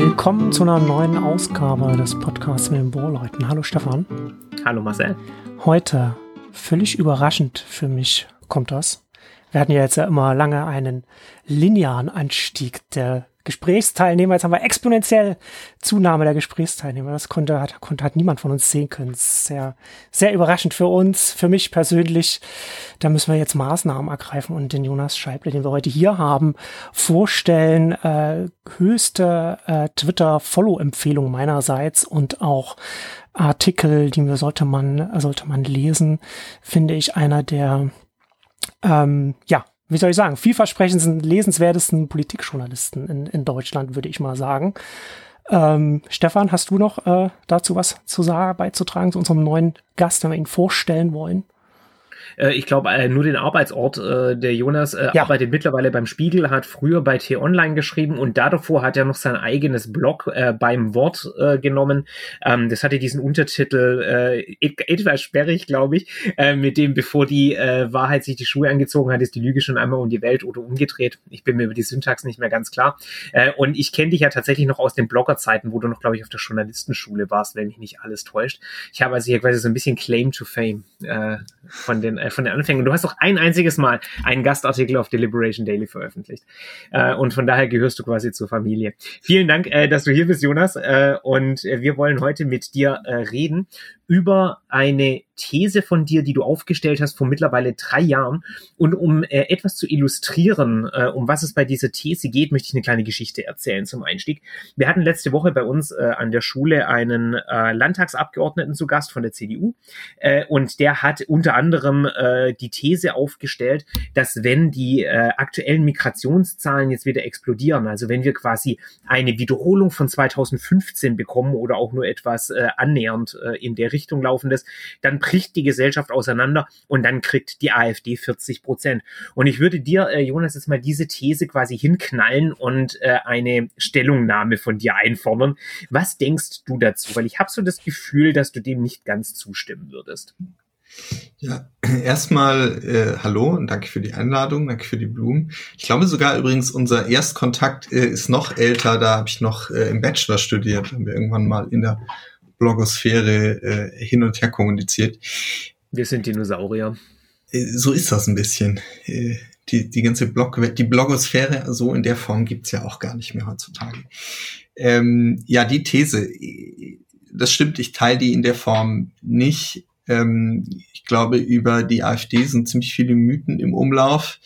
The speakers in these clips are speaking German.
Willkommen zu einer neuen Ausgabe des Podcasts mit den Bohrleuten. Hallo Stefan. Hallo Marcel. Heute, völlig überraschend für mich, kommt das. Wir hatten ja jetzt ja immer lange einen linearen Anstieg der Gesprächsteilnehmer. Jetzt haben wir exponentiell Zunahme der Gesprächsteilnehmer. Das konnte, hat, konnte, hat niemand von uns sehen können. Sehr, sehr überraschend für uns, für mich persönlich. Da müssen wir jetzt Maßnahmen ergreifen und den Jonas Scheible, den wir heute hier haben, vorstellen. Äh, höchste äh, Twitter-Follow-Empfehlung meinerseits und auch Artikel, die sollte man, sollte man lesen, finde ich einer der ähm, ja, wie soll ich sagen, vielversprechendsten, lesenswertesten Politikjournalisten in, in Deutschland, würde ich mal sagen. Ähm, Stefan, hast du noch äh, dazu was zu sagen, beizutragen zu unserem neuen Gast, wenn wir ihn vorstellen wollen? Äh, ich glaube, äh, nur den Arbeitsort. Äh, der Jonas äh, ja. arbeitet mittlerweile beim Spiegel, hat früher bei T-Online geschrieben und davor hat er noch sein eigenes Blog äh, beim Wort äh, genommen. Ähm, das hatte diesen Untertitel äh, etwas sperrig, glaube ich, äh, mit dem, bevor die äh, Wahrheit sich die Schuhe angezogen hat, ist die Lüge schon einmal um die Welt oder umgedreht. Ich bin mir über die Syntax nicht mehr ganz klar. Äh, und ich kenne dich ja tatsächlich noch aus den Bloggerzeiten, wo du noch, glaube ich, auf der Journalistenschule warst, wenn mich nicht alles täuscht. Ich habe also hier quasi so ein bisschen Claim to Fame äh, von den äh, von den Anfängen. Du hast auch ein einziges Mal einen Gastartikel auf Deliberation Daily veröffentlicht. Äh, und von daher gehörst du quasi zur Familie. Vielen Dank, äh, dass du hier bist, Jonas. Äh, und äh, wir wollen heute mit dir äh, reden über eine These von dir, die du aufgestellt hast vor mittlerweile drei Jahren. Und um äh, etwas zu illustrieren, äh, um was es bei dieser These geht, möchte ich eine kleine Geschichte erzählen zum Einstieg. Wir hatten letzte Woche bei uns äh, an der Schule einen äh, Landtagsabgeordneten zu Gast von der CDU. Äh, und der hat unter anderem äh, die These aufgestellt, dass wenn die äh, aktuellen Migrationszahlen jetzt wieder explodieren, also wenn wir quasi eine Wiederholung von 2015 bekommen oder auch nur etwas äh, annähernd äh, in der Richtung laufendes, dann bricht die Gesellschaft auseinander und dann kriegt die AfD 40 Prozent. Und ich würde dir, äh, Jonas, jetzt mal diese These quasi hinknallen und äh, eine Stellungnahme von dir einfordern. Was denkst du dazu? Weil ich habe so das Gefühl, dass du dem nicht ganz zustimmen würdest. Ja, erstmal äh, hallo und danke für die Einladung, danke für die Blumen. Ich glaube sogar übrigens, unser Erstkontakt äh, ist noch älter, da habe ich noch äh, im Bachelor studiert, haben wir irgendwann mal in der Blogosphäre äh, hin und her kommuniziert. Wir sind Dinosaurier. Äh, so ist das ein bisschen. Äh, die, die ganze Blog, die Blogosphäre so in der Form gibt's ja auch gar nicht mehr heutzutage. Ähm, ja, die These, das stimmt, ich teile die in der Form nicht. Ähm, ich glaube, über die AfD sind ziemlich viele Mythen im Umlauf.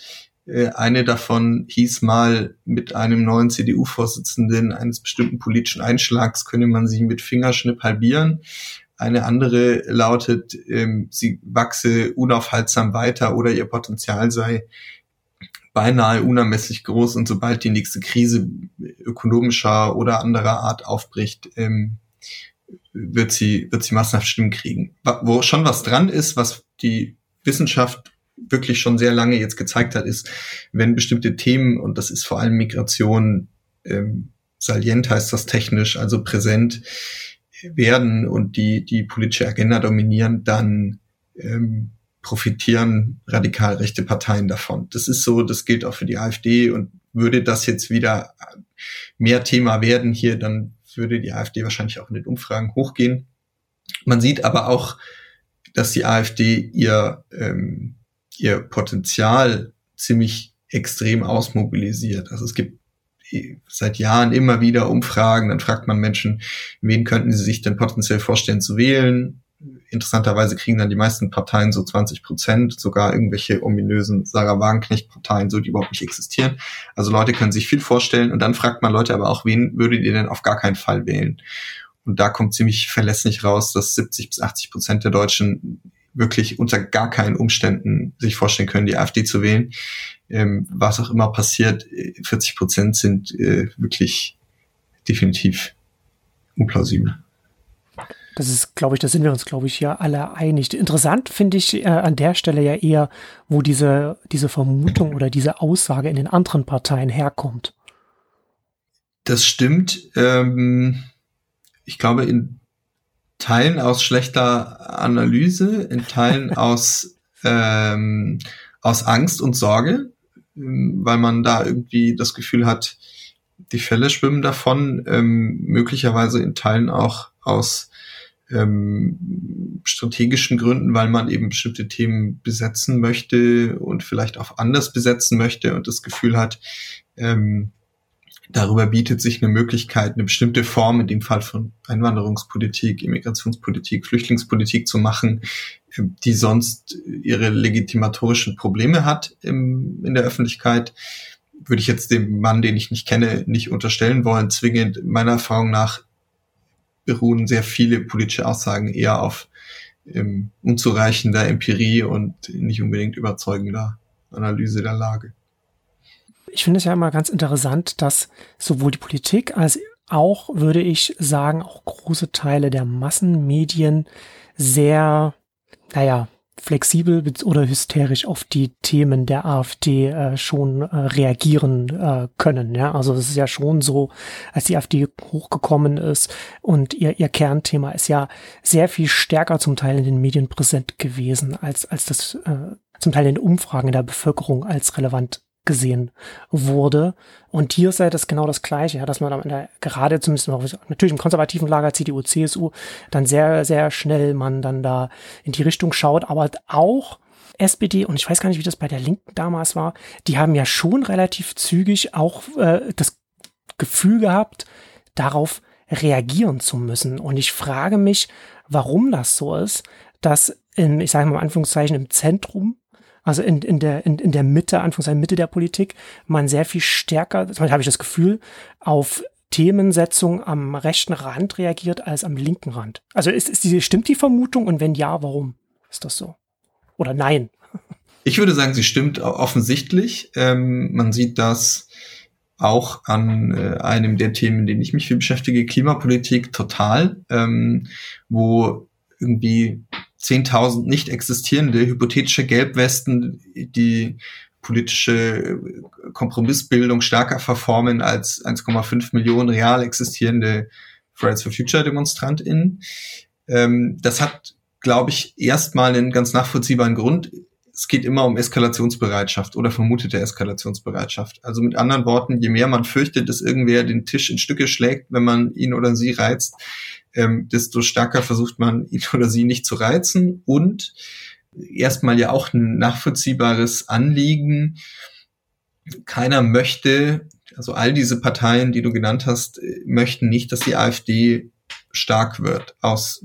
Äh, eine davon hieß mal, mit einem neuen CDU-Vorsitzenden eines bestimmten politischen Einschlags könne man sie mit Fingerschnipp halbieren. Eine andere lautet, ähm, sie wachse unaufhaltsam weiter oder ihr Potenzial sei beinahe unermesslich groß und sobald die nächste Krise ökonomischer oder anderer Art aufbricht, ähm, wird sie, wird sie massenhaft Stimmen kriegen. Wo schon was dran ist, was die Wissenschaft wirklich schon sehr lange jetzt gezeigt hat, ist, wenn bestimmte Themen, und das ist vor allem Migration, ähm, salient heißt das technisch, also präsent werden und die, die politische Agenda dominieren, dann ähm, profitieren radikal rechte Parteien davon. Das ist so, das gilt auch für die AfD und würde das jetzt wieder mehr Thema werden hier, dann würde die AfD wahrscheinlich auch in den Umfragen hochgehen. Man sieht aber auch, dass die AfD ihr ähm, ihr Potenzial ziemlich extrem ausmobilisiert. Also es gibt seit Jahren immer wieder Umfragen, dann fragt man Menschen, wen könnten sie sich denn potenziell vorstellen zu wählen. Interessanterweise kriegen dann die meisten Parteien so 20 Prozent, sogar irgendwelche ominösen Sarah Wagenknecht-Parteien, so die überhaupt nicht existieren. Also Leute können sich viel vorstellen und dann fragt man Leute aber auch, wen würdet ihr denn auf gar keinen Fall wählen? Und da kommt ziemlich verlässlich raus, dass 70 bis 80 Prozent der Deutschen wirklich unter gar keinen Umständen sich vorstellen können, die AfD zu wählen. Ähm, was auch immer passiert, 40 Prozent sind äh, wirklich definitiv unplausibel. Das ist, glaube ich, da sind wir uns, glaube ich, ja alle einig. Interessant finde ich äh, an der Stelle ja eher, wo diese, diese Vermutung oder diese Aussage in den anderen Parteien herkommt. Das stimmt. Ähm, ich glaube, in Teilen aus schlechter Analyse, in Teilen aus, ähm, aus Angst und Sorge, ähm, weil man da irgendwie das Gefühl hat, die Fälle schwimmen davon, ähm, möglicherweise in Teilen auch aus ähm, strategischen Gründen, weil man eben bestimmte Themen besetzen möchte und vielleicht auch anders besetzen möchte und das Gefühl hat, ähm, darüber bietet sich eine Möglichkeit, eine bestimmte Form, in dem Fall von Einwanderungspolitik, Immigrationspolitik, Flüchtlingspolitik zu machen, die sonst ihre legitimatorischen Probleme hat im, in der Öffentlichkeit würde ich jetzt dem Mann, den ich nicht kenne, nicht unterstellen wollen. Zwingend meiner Erfahrung nach beruhen sehr viele politische Aussagen eher auf ähm, unzureichender Empirie und nicht unbedingt überzeugender Analyse der Lage. Ich finde es ja immer ganz interessant, dass sowohl die Politik als auch, würde ich sagen, auch große Teile der Massenmedien sehr, naja, flexibel oder hysterisch auf die Themen der AfD äh, schon äh, reagieren äh, können. Ja, also es ist ja schon so, als die AfD hochgekommen ist und ihr, ihr Kernthema ist ja sehr viel stärker zum Teil in den Medien präsent gewesen, als, als das äh, zum Teil in den Umfragen der Bevölkerung als relevant gesehen wurde. Und hier sei das genau das Gleiche, ja, dass man am Ende gerade zumindest noch, natürlich im konservativen Lager CDU, CSU, dann sehr, sehr schnell man dann da in die Richtung schaut, aber auch SPD, und ich weiß gar nicht, wie das bei der Linken damals war, die haben ja schon relativ zügig auch äh, das Gefühl gehabt, darauf reagieren zu müssen. Und ich frage mich, warum das so ist, dass in, ich sage mal in Anführungszeichen, im Zentrum also in, in der, in, in der Mitte, Anführungszeichen Mitte der Politik, man sehr viel stärker, zum habe ich das Gefühl, auf Themensetzung am rechten Rand reagiert als am linken Rand. Also ist, ist diese, stimmt die Vermutung und wenn ja, warum ist das so? Oder nein? Ich würde sagen, sie stimmt offensichtlich. Ähm, man sieht das auch an äh, einem der Themen, in denen ich mich viel beschäftige, Klimapolitik total, ähm, wo irgendwie 10.000 nicht existierende hypothetische Gelbwesten, die politische Kompromissbildung stärker verformen als 1,5 Millionen real existierende Fridays for Future DemonstrantInnen. Ähm, das hat, glaube ich, erstmal einen ganz nachvollziehbaren Grund. Es geht immer um Eskalationsbereitschaft oder vermutete Eskalationsbereitschaft. Also mit anderen Worten, je mehr man fürchtet, dass irgendwer den Tisch in Stücke schlägt, wenn man ihn oder sie reizt, ähm, desto stärker versucht man ihn oder sie nicht zu reizen und erstmal ja auch ein nachvollziehbares Anliegen. Keiner möchte, also all diese Parteien, die du genannt hast, möchten nicht, dass die AfD stark wird, aus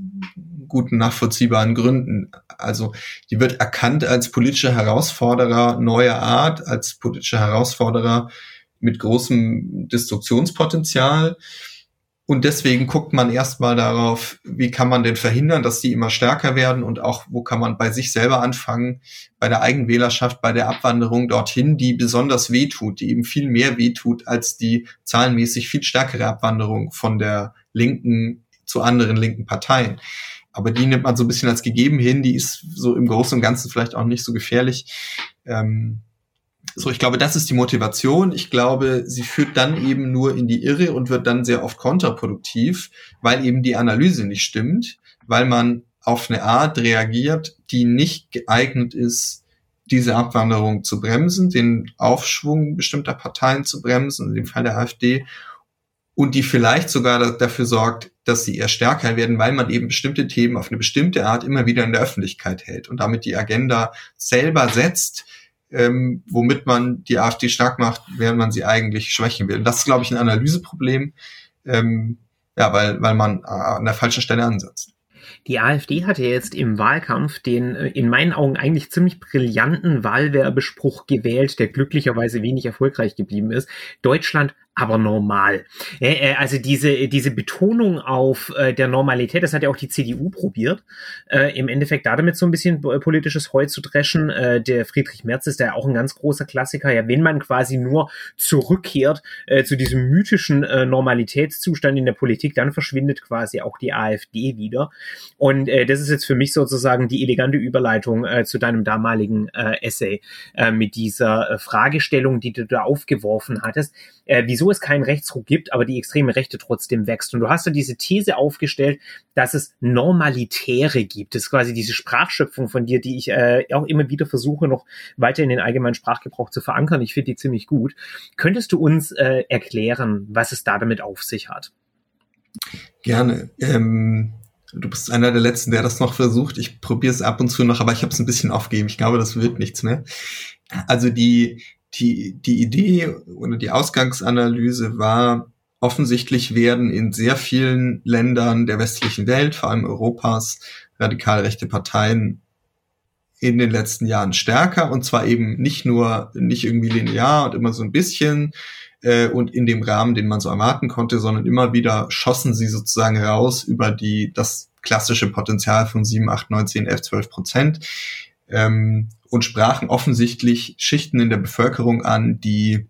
guten nachvollziehbaren Gründen. Also die wird erkannt als politischer Herausforderer neuer Art, als politischer Herausforderer mit großem Destruktionspotenzial. Und deswegen guckt man erstmal darauf, wie kann man denn verhindern, dass die immer stärker werden und auch, wo kann man bei sich selber anfangen, bei der Eigenwählerschaft, bei der Abwanderung dorthin, die besonders wehtut, die eben viel mehr wehtut als die zahlenmäßig viel stärkere Abwanderung von der linken zu anderen linken Parteien. Aber die nimmt man so ein bisschen als gegeben hin, die ist so im Großen und Ganzen vielleicht auch nicht so gefährlich. Ähm, so, ich glaube, das ist die Motivation. Ich glaube, sie führt dann eben nur in die Irre und wird dann sehr oft kontraproduktiv, weil eben die Analyse nicht stimmt, weil man auf eine Art reagiert, die nicht geeignet ist, diese Abwanderung zu bremsen, den Aufschwung bestimmter Parteien zu bremsen, in dem Fall der AfD, und die vielleicht sogar dafür sorgt, dass sie eher stärker werden, weil man eben bestimmte Themen auf eine bestimmte Art immer wieder in der Öffentlichkeit hält und damit die Agenda selber setzt, ähm, womit man die AfD stark macht, während man sie eigentlich schwächen will. Und das ist, glaube ich, ein Analyseproblem, ähm, ja, weil, weil man an der falschen Stelle ansetzt. Die AfD hatte jetzt im Wahlkampf den äh, in meinen Augen eigentlich ziemlich brillanten Wahlwerbespruch gewählt, der glücklicherweise wenig erfolgreich geblieben ist. Deutschland aber normal. Äh, also diese, diese Betonung auf äh, der Normalität, das hat ja auch die CDU probiert, äh, im Endeffekt da damit so ein bisschen politisches Heu zu dreschen. Äh, der Friedrich Merz ist ja auch ein ganz großer Klassiker. Ja, wenn man quasi nur zurückkehrt äh, zu diesem mythischen äh, Normalitätszustand in der Politik, dann verschwindet quasi auch die AfD wieder. Und äh, das ist jetzt für mich sozusagen die elegante Überleitung äh, zu deinem damaligen äh, Essay äh, mit dieser äh, Fragestellung, die du da aufgeworfen hattest. Äh, wieso wieso es keinen Rechtsruck gibt, aber die extreme Rechte trotzdem wächst. Und du hast ja diese These aufgestellt, dass es Normalitäre gibt. Das ist quasi diese Sprachschöpfung von dir, die ich äh, auch immer wieder versuche, noch weiter in den allgemeinen Sprachgebrauch zu verankern. Ich finde die ziemlich gut. Könntest du uns äh, erklären, was es da damit auf sich hat? Gerne. Ähm, du bist einer der Letzten, der das noch versucht. Ich probiere es ab und zu noch, aber ich habe es ein bisschen aufgegeben. Ich glaube, das wird nichts mehr. Also die, die, die Idee oder die Ausgangsanalyse war, offensichtlich werden in sehr vielen Ländern der westlichen Welt, vor allem Europas, radikal rechte Parteien in den letzten Jahren stärker und zwar eben nicht nur, nicht irgendwie linear und immer so ein bisschen äh, und in dem Rahmen, den man so erwarten konnte, sondern immer wieder schossen sie sozusagen raus über die, das klassische Potenzial von 7, 8, 9, 10, 11, 12 Prozent. Ähm, und sprachen offensichtlich Schichten in der Bevölkerung an, die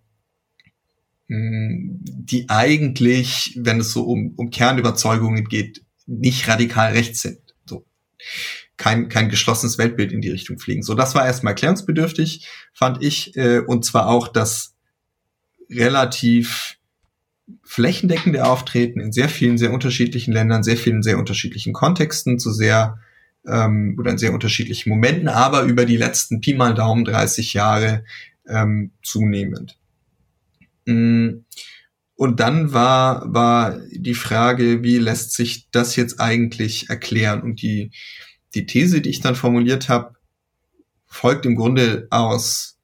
hm, die eigentlich, wenn es so um, um Kernüberzeugungen geht, nicht radikal rechts sind. So. Kein, kein geschlossenes Weltbild in die Richtung fliegen. So, das war erstmal erklärungsbedürftig, fand ich, äh, und zwar auch das relativ flächendeckende Auftreten in sehr vielen, sehr unterschiedlichen Ländern, sehr vielen, sehr unterschiedlichen Kontexten, zu sehr ähm, oder in sehr unterschiedlichen Momenten, aber über die letzten Pi mal Daumen 30 Jahre ähm, zunehmend. Mm. Und dann war, war die Frage, wie lässt sich das jetzt eigentlich erklären? Und die, die These, die ich dann formuliert habe, folgt im Grunde aus,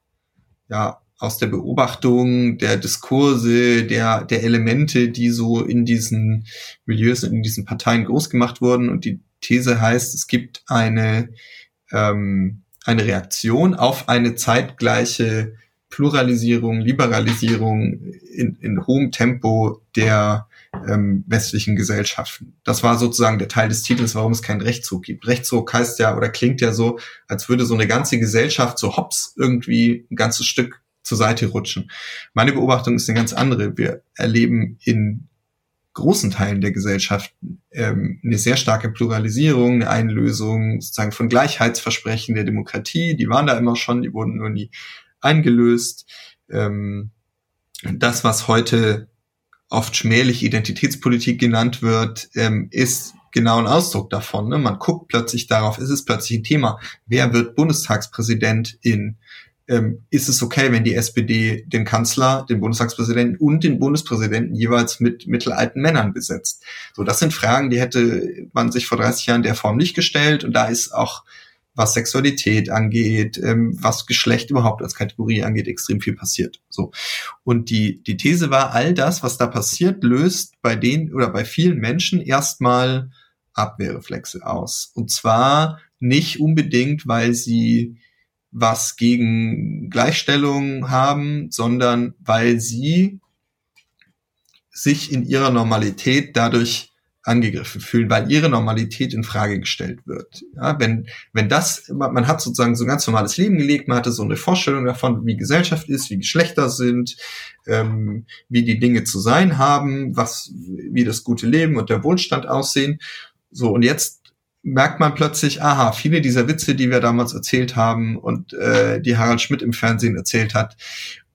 ja, aus der Beobachtung der Diskurse, der, der Elemente, die so in diesen Milieus, in diesen Parteien groß gemacht wurden. Und die These heißt, es gibt eine, ähm, eine Reaktion auf eine zeitgleiche Pluralisierung, Liberalisierung in, in hohem Tempo der ähm, westlichen Gesellschaften. Das war sozusagen der Teil des Titels, warum es keinen Rechtszug gibt. Rechtszug heißt ja oder klingt ja so, als würde so eine ganze Gesellschaft so hops irgendwie ein ganzes Stück zur Seite rutschen. Meine Beobachtung ist eine ganz andere. Wir erleben in großen Teilen der Gesellschaft ähm, eine sehr starke Pluralisierung, eine Einlösung sozusagen von Gleichheitsversprechen der Demokratie. Die waren da immer schon, die wurden nur nie eingelöst. Ähm, das, was heute oft schmählich Identitätspolitik genannt wird, ähm, ist genau ein Ausdruck davon. Ne? Man guckt plötzlich darauf, ist es plötzlich ein Thema, wer wird Bundestagspräsident in ähm, ist es okay, wenn die SPD den Kanzler, den Bundestagspräsidenten und den Bundespräsidenten jeweils mit mittelalten Männern besetzt? So, das sind Fragen, die hätte man sich vor 30 Jahren der Form nicht gestellt. Und da ist auch, was Sexualität angeht, ähm, was Geschlecht überhaupt als Kategorie angeht, extrem viel passiert. So. Und die, die These war, all das, was da passiert, löst bei den oder bei vielen Menschen erstmal Abwehrreflexe aus. Und zwar nicht unbedingt, weil sie was gegen Gleichstellung haben, sondern weil sie sich in ihrer Normalität dadurch angegriffen fühlen, weil ihre Normalität in Frage gestellt wird. Ja, wenn, wenn das, man hat sozusagen so ein ganz normales Leben gelegt, man hatte so eine Vorstellung davon, wie Gesellschaft ist, wie Geschlechter sind, ähm, wie die Dinge zu sein haben, was, wie das gute Leben und der Wohlstand aussehen. So, und jetzt merkt man plötzlich, aha, viele dieser Witze, die wir damals erzählt haben und äh, die Harald Schmidt im Fernsehen erzählt hat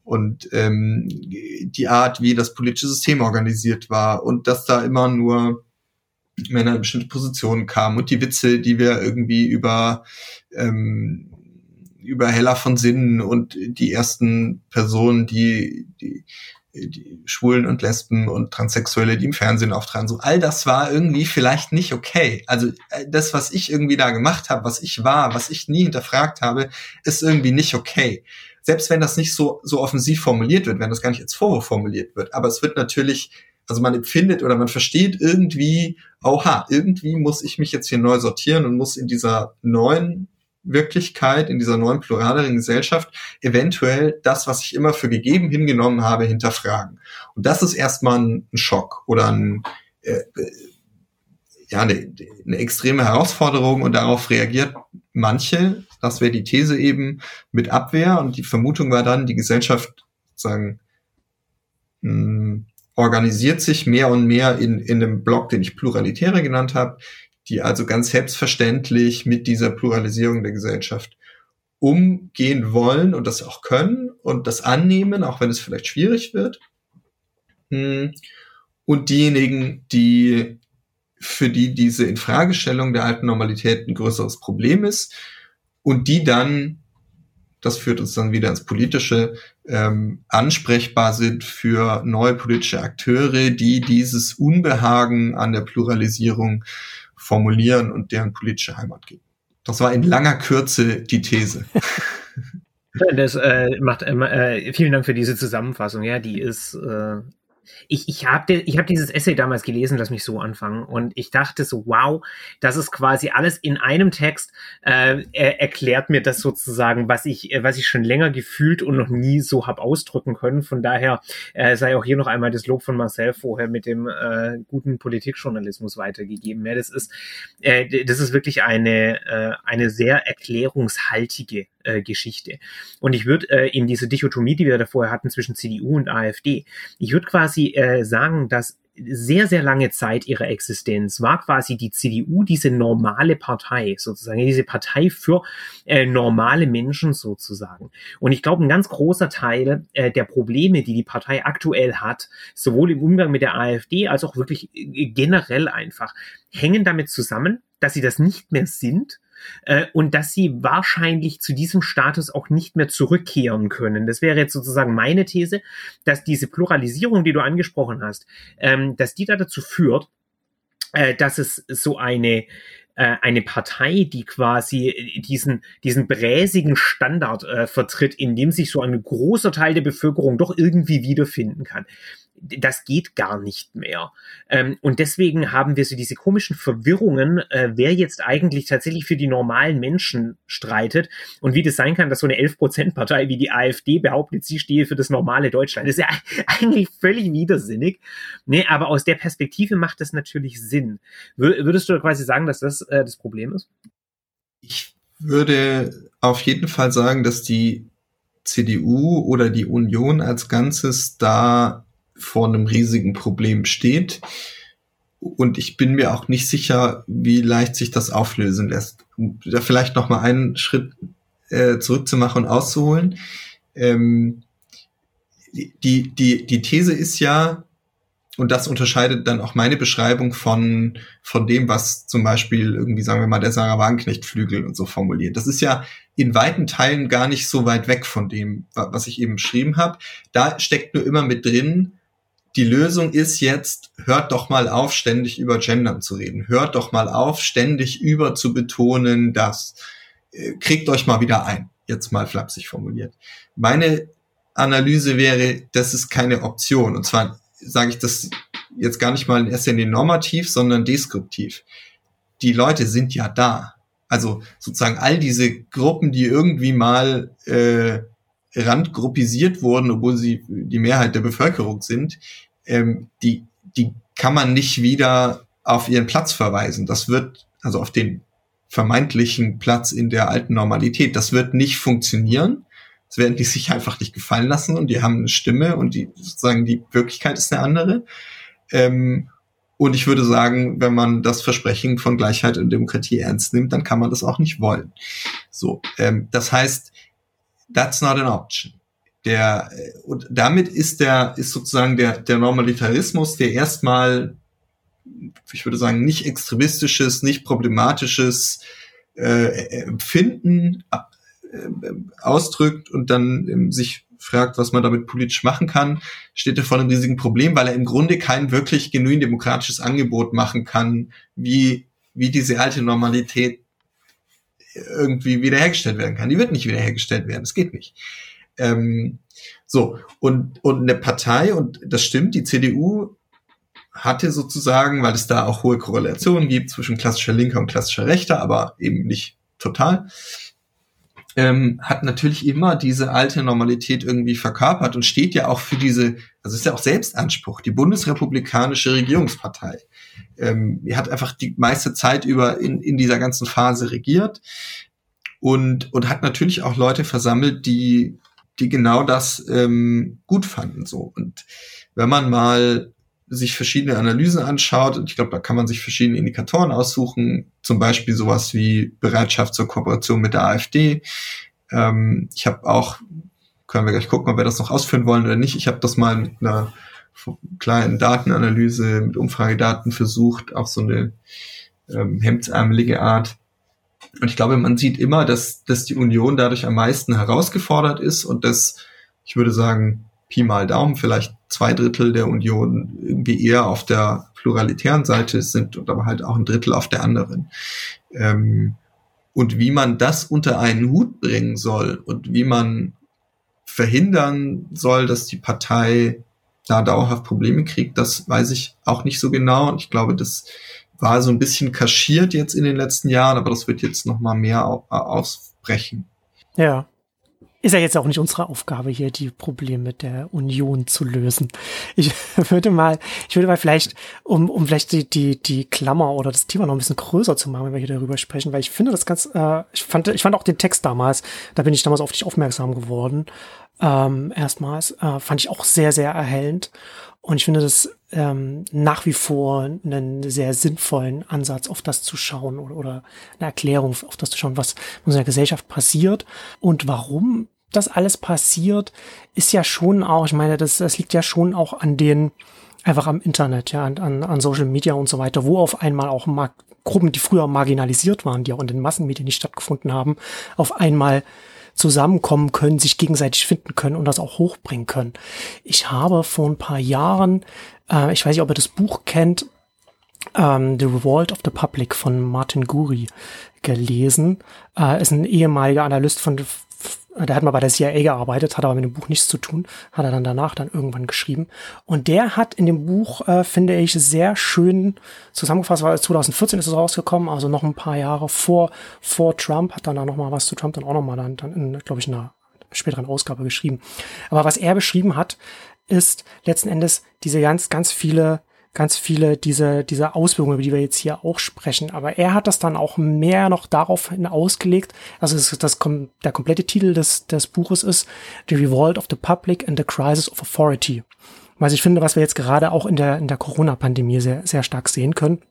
und ähm, die Art, wie das politische System organisiert war und dass da immer nur Männer in bestimmte Positionen kamen und die Witze, die wir irgendwie über ähm, über Hella von Sinnen und die ersten Personen, die, die die Schwulen und Lesben und Transsexuelle, die im Fernsehen auftragen. So all das war irgendwie vielleicht nicht okay. Also äh, das, was ich irgendwie da gemacht habe, was ich war, was ich nie hinterfragt habe, ist irgendwie nicht okay. Selbst wenn das nicht so so offensiv formuliert wird, wenn das gar nicht als Vorwurf formuliert wird, aber es wird natürlich also man empfindet oder man versteht irgendwie, oha, irgendwie muss ich mich jetzt hier neu sortieren und muss in dieser neuen Wirklichkeit, in dieser neuen pluraleren Gesellschaft eventuell das, was ich immer für gegeben hingenommen habe, hinterfragen. Und das ist erstmal ein, Schock oder ein, äh, äh, ja, eine, eine extreme Herausforderung und darauf reagiert manche, das wäre die These eben, mit Abwehr und die Vermutung war dann, die Gesellschaft sagen, hm, organisiert sich mehr und mehr in, in einem Block, den ich Pluralitäre genannt habe, die also ganz selbstverständlich mit dieser Pluralisierung der Gesellschaft umgehen wollen und das auch können und das annehmen, auch wenn es vielleicht schwierig wird. hm, und diejenigen, die für die diese Infragestellung der alten Normalität ein größeres Problem ist und die dann, das führt uns dann wieder ins Politische, ähm, ansprechbar sind für neue politische Akteure, die dieses Unbehagen an der Pluralisierung formulieren und deren politische Heimat geben. Das war in langer Kürze die These. Das äh, macht äh, vielen Dank für diese Zusammenfassung. Ja, die ist äh, ich, ich habe ich hab dieses Essay damals gelesen, lass mich so anfangen. Und ich dachte so, wow, das ist quasi alles in einem Text, äh, er erklärt mir das sozusagen, was ich, äh, was ich schon länger gefühlt und noch nie so hab ausdrücken können. Von daher äh, sei auch hier noch einmal das Lob von Marcel vorher mit dem äh, guten Politikjournalismus weitergegeben. Ja, das ist, äh, das ist wirklich eine, äh, eine sehr erklärungshaltige äh, Geschichte. Und ich würde äh, in diese Dichotomie, die wir da vorher hatten zwischen CDU und AfD, ich würde quasi äh, sagen, dass sehr, sehr lange Zeit ihrer Existenz war quasi die CDU diese normale Partei, sozusagen, diese Partei für äh, normale Menschen sozusagen. Und ich glaube, ein ganz großer Teil äh, der Probleme, die die Partei aktuell hat, sowohl im Umgang mit der AfD als auch wirklich äh, generell einfach, hängen damit zusammen, dass sie das nicht mehr sind äh, und dass sie wahrscheinlich zu diesem Status auch nicht mehr zurückkehren können. Das wäre jetzt sozusagen meine These, dass diese Pluralisierung, die du angesprochen hast, ähm, dass die da dazu führt, äh, dass es so eine äh, eine Partei, die quasi diesen, diesen bräsigen Standard äh, vertritt, in dem sich so ein großer Teil der Bevölkerung doch irgendwie wiederfinden kann das geht gar nicht mehr. Ähm, und deswegen haben wir so diese komischen Verwirrungen, äh, wer jetzt eigentlich tatsächlich für die normalen Menschen streitet und wie das sein kann, dass so eine 11%-Partei wie die AfD behauptet, sie stehe für das normale Deutschland. Das ist ja eigentlich völlig widersinnig. Nee, aber aus der Perspektive macht das natürlich Sinn. Würdest du quasi sagen, dass das äh, das Problem ist? Ich würde auf jeden Fall sagen, dass die CDU oder die Union als Ganzes da vor einem riesigen Problem steht. Und ich bin mir auch nicht sicher, wie leicht sich das auflösen lässt. Um da vielleicht noch mal einen Schritt äh, zurückzumachen und auszuholen. Ähm, die, die, die These ist ja, und das unterscheidet dann auch meine Beschreibung von, von dem, was zum Beispiel irgendwie, sagen wir mal, der Sarah Wagenknecht-Flügel und so formuliert. Das ist ja in weiten Teilen gar nicht so weit weg von dem, was ich eben beschrieben habe. Da steckt nur immer mit drin, die Lösung ist jetzt, hört doch mal auf, ständig über Gendern zu reden. Hört doch mal auf, ständig über zu betonen, dass äh, kriegt euch mal wieder ein. Jetzt mal flapsig formuliert. Meine Analyse wäre, das ist keine Option. Und zwar sage ich das jetzt gar nicht mal in Linie normativ, sondern deskriptiv. Die Leute sind ja da. Also sozusagen all diese Gruppen, die irgendwie mal äh, randgruppisiert wurden, obwohl sie die Mehrheit der Bevölkerung sind, ähm, die, die kann man nicht wieder auf ihren Platz verweisen. Das wird, also auf den vermeintlichen Platz in der alten Normalität, das wird nicht funktionieren. Das werden die sich einfach nicht gefallen lassen und die haben eine Stimme und die sozusagen die Wirklichkeit ist eine andere. Ähm, und ich würde sagen, wenn man das Versprechen von Gleichheit und Demokratie ernst nimmt, dann kann man das auch nicht wollen. So, ähm, das heißt, that's not an option der, und damit ist der, ist sozusagen der, der Normalitarismus, der erstmal, ich würde sagen, nicht extremistisches, nicht problematisches äh, Empfinden äh, ausdrückt und dann ähm, sich fragt, was man damit politisch machen kann, steht er vor einem riesigen Problem, weil er im Grunde kein wirklich genuin demokratisches Angebot machen kann, wie, wie diese alte Normalität irgendwie wiederhergestellt werden kann. Die wird nicht wiederhergestellt werden. Es geht nicht. Ähm, so, und, und eine Partei, und das stimmt, die CDU hatte sozusagen, weil es da auch hohe Korrelationen gibt zwischen klassischer Linker und klassischer Rechter, aber eben nicht total, ähm, hat natürlich immer diese alte Normalität irgendwie verkörpert und steht ja auch für diese, also ist ja auch Selbstanspruch, die bundesrepublikanische Regierungspartei. Ähm, die hat einfach die meiste Zeit über in, in dieser ganzen Phase regiert und, und hat natürlich auch Leute versammelt, die die genau das ähm, gut fanden. So. Und wenn man mal sich verschiedene Analysen anschaut, und ich glaube, da kann man sich verschiedene Indikatoren aussuchen, zum Beispiel sowas wie Bereitschaft zur Kooperation mit der AfD. Ähm, ich habe auch, können wir gleich gucken, ob wir das noch ausführen wollen oder nicht, ich habe das mal mit einer kleinen Datenanalyse mit Umfragedaten versucht, auch so eine ähm, hemdsärmelige Art. Und ich glaube, man sieht immer, dass, dass die Union dadurch am meisten herausgefordert ist und dass, ich würde sagen, Pi mal Daumen, vielleicht zwei Drittel der Union irgendwie eher auf der pluralitären Seite sind und aber halt auch ein Drittel auf der anderen. Ähm, und wie man das unter einen Hut bringen soll und wie man verhindern soll, dass die Partei da dauerhaft Probleme kriegt, das weiß ich auch nicht so genau. Und ich glaube, das war so ein bisschen kaschiert jetzt in den letzten Jahren, aber das wird jetzt noch mal mehr ausbrechen. Ja, ist ja jetzt auch nicht unsere Aufgabe hier, die Probleme der Union zu lösen. Ich würde mal, ich würde mal vielleicht, um, um vielleicht die, die, die Klammer oder das Thema noch ein bisschen größer zu machen, wenn wir hier darüber sprechen, weil ich finde das ganz, äh, ich fand, ich fand auch den Text damals, da bin ich damals auf dich aufmerksam geworden. Ähm, erstmals, äh, fand ich auch sehr, sehr erhellend. Und ich finde das ähm, nach wie vor einen sehr sinnvollen Ansatz, auf das zu schauen oder, oder eine Erklärung auf das zu schauen, was in unserer Gesellschaft passiert und warum das alles passiert, ist ja schon auch, ich meine, das, das liegt ja schon auch an den, einfach am Internet, ja, an, an Social Media und so weiter, wo auf einmal auch Mar Gruppen, die früher marginalisiert waren, die auch in den Massenmedien nicht stattgefunden haben, auf einmal zusammenkommen können, sich gegenseitig finden können und das auch hochbringen können. Ich habe vor ein paar Jahren, äh, ich weiß nicht, ob ihr das Buch kennt, ähm, The Revolt of the Public von Martin Guri gelesen. Äh, ist ein ehemaliger Analyst von der hat mal bei der CIA gearbeitet, hat aber mit dem Buch nichts zu tun, hat er dann danach dann irgendwann geschrieben. Und der hat in dem Buch, äh, finde ich, sehr schön zusammengefasst, weil 2014 ist es rausgekommen, also noch ein paar Jahre vor, vor Trump, hat dann da noch mal was zu Trump dann auch noch mal dann, dann glaube ich, in einer späteren Ausgabe geschrieben. Aber was er beschrieben hat, ist letzten Endes diese ganz, ganz viele ganz viele diese, diese Auswirkungen, über die wir jetzt hier auch sprechen. Aber er hat das dann auch mehr noch darauf hin ausgelegt. Also das, das, der komplette Titel des, des Buches ist The Revolt of the Public and the Crisis of Authority. Was ich finde, was wir jetzt gerade auch in der, in der Corona-Pandemie sehr, sehr stark sehen können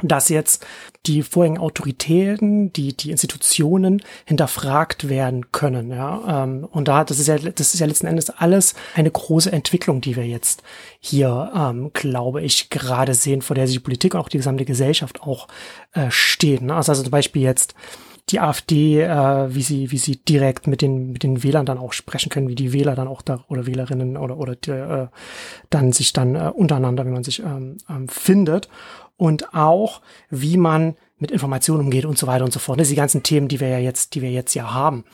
dass jetzt die vorigen Autoritäten, die, die Institutionen hinterfragt werden können, ja. Ähm, und da, das ist ja, das ist ja letzten Endes alles eine große Entwicklung, die wir jetzt hier, ähm, glaube ich, gerade sehen, vor der sich die Politik und auch die gesamte Gesellschaft auch äh, stehen. Ne? Also, also zum Beispiel jetzt die AfD, äh, wie sie, wie sie direkt mit den, mit den Wählern dann auch sprechen können, wie die Wähler dann auch da oder Wählerinnen oder, oder die, äh, dann sich dann äh, untereinander, wie man sich ähm, ähm, findet und auch, wie man mit Informationen umgeht und so weiter und so fort. Das sind die ganzen Themen, die wir ja jetzt, die wir jetzt ja haben.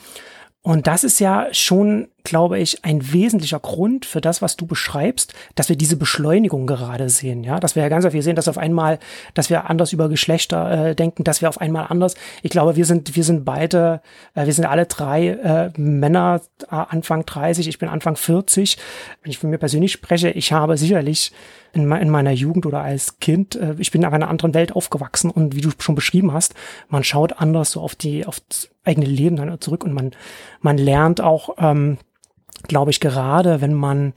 Und das ist ja schon, glaube ich, ein wesentlicher Grund für das, was du beschreibst, dass wir diese Beschleunigung gerade sehen, ja, dass wir ja ganz viel sehen, dass auf einmal, dass wir anders über Geschlechter äh, denken, dass wir auf einmal anders. Ich glaube, wir sind, wir sind beide, äh, wir sind alle drei äh, Männer äh, Anfang 30, ich bin Anfang 40. Wenn ich von mir persönlich spreche, ich habe sicherlich in, in meiner Jugend oder als Kind, äh, ich bin in einer anderen Welt aufgewachsen und wie du schon beschrieben hast, man schaut anders so auf die, auf das eigene Leben dann zurück und man, man lernt auch, ähm, glaube ich, gerade wenn man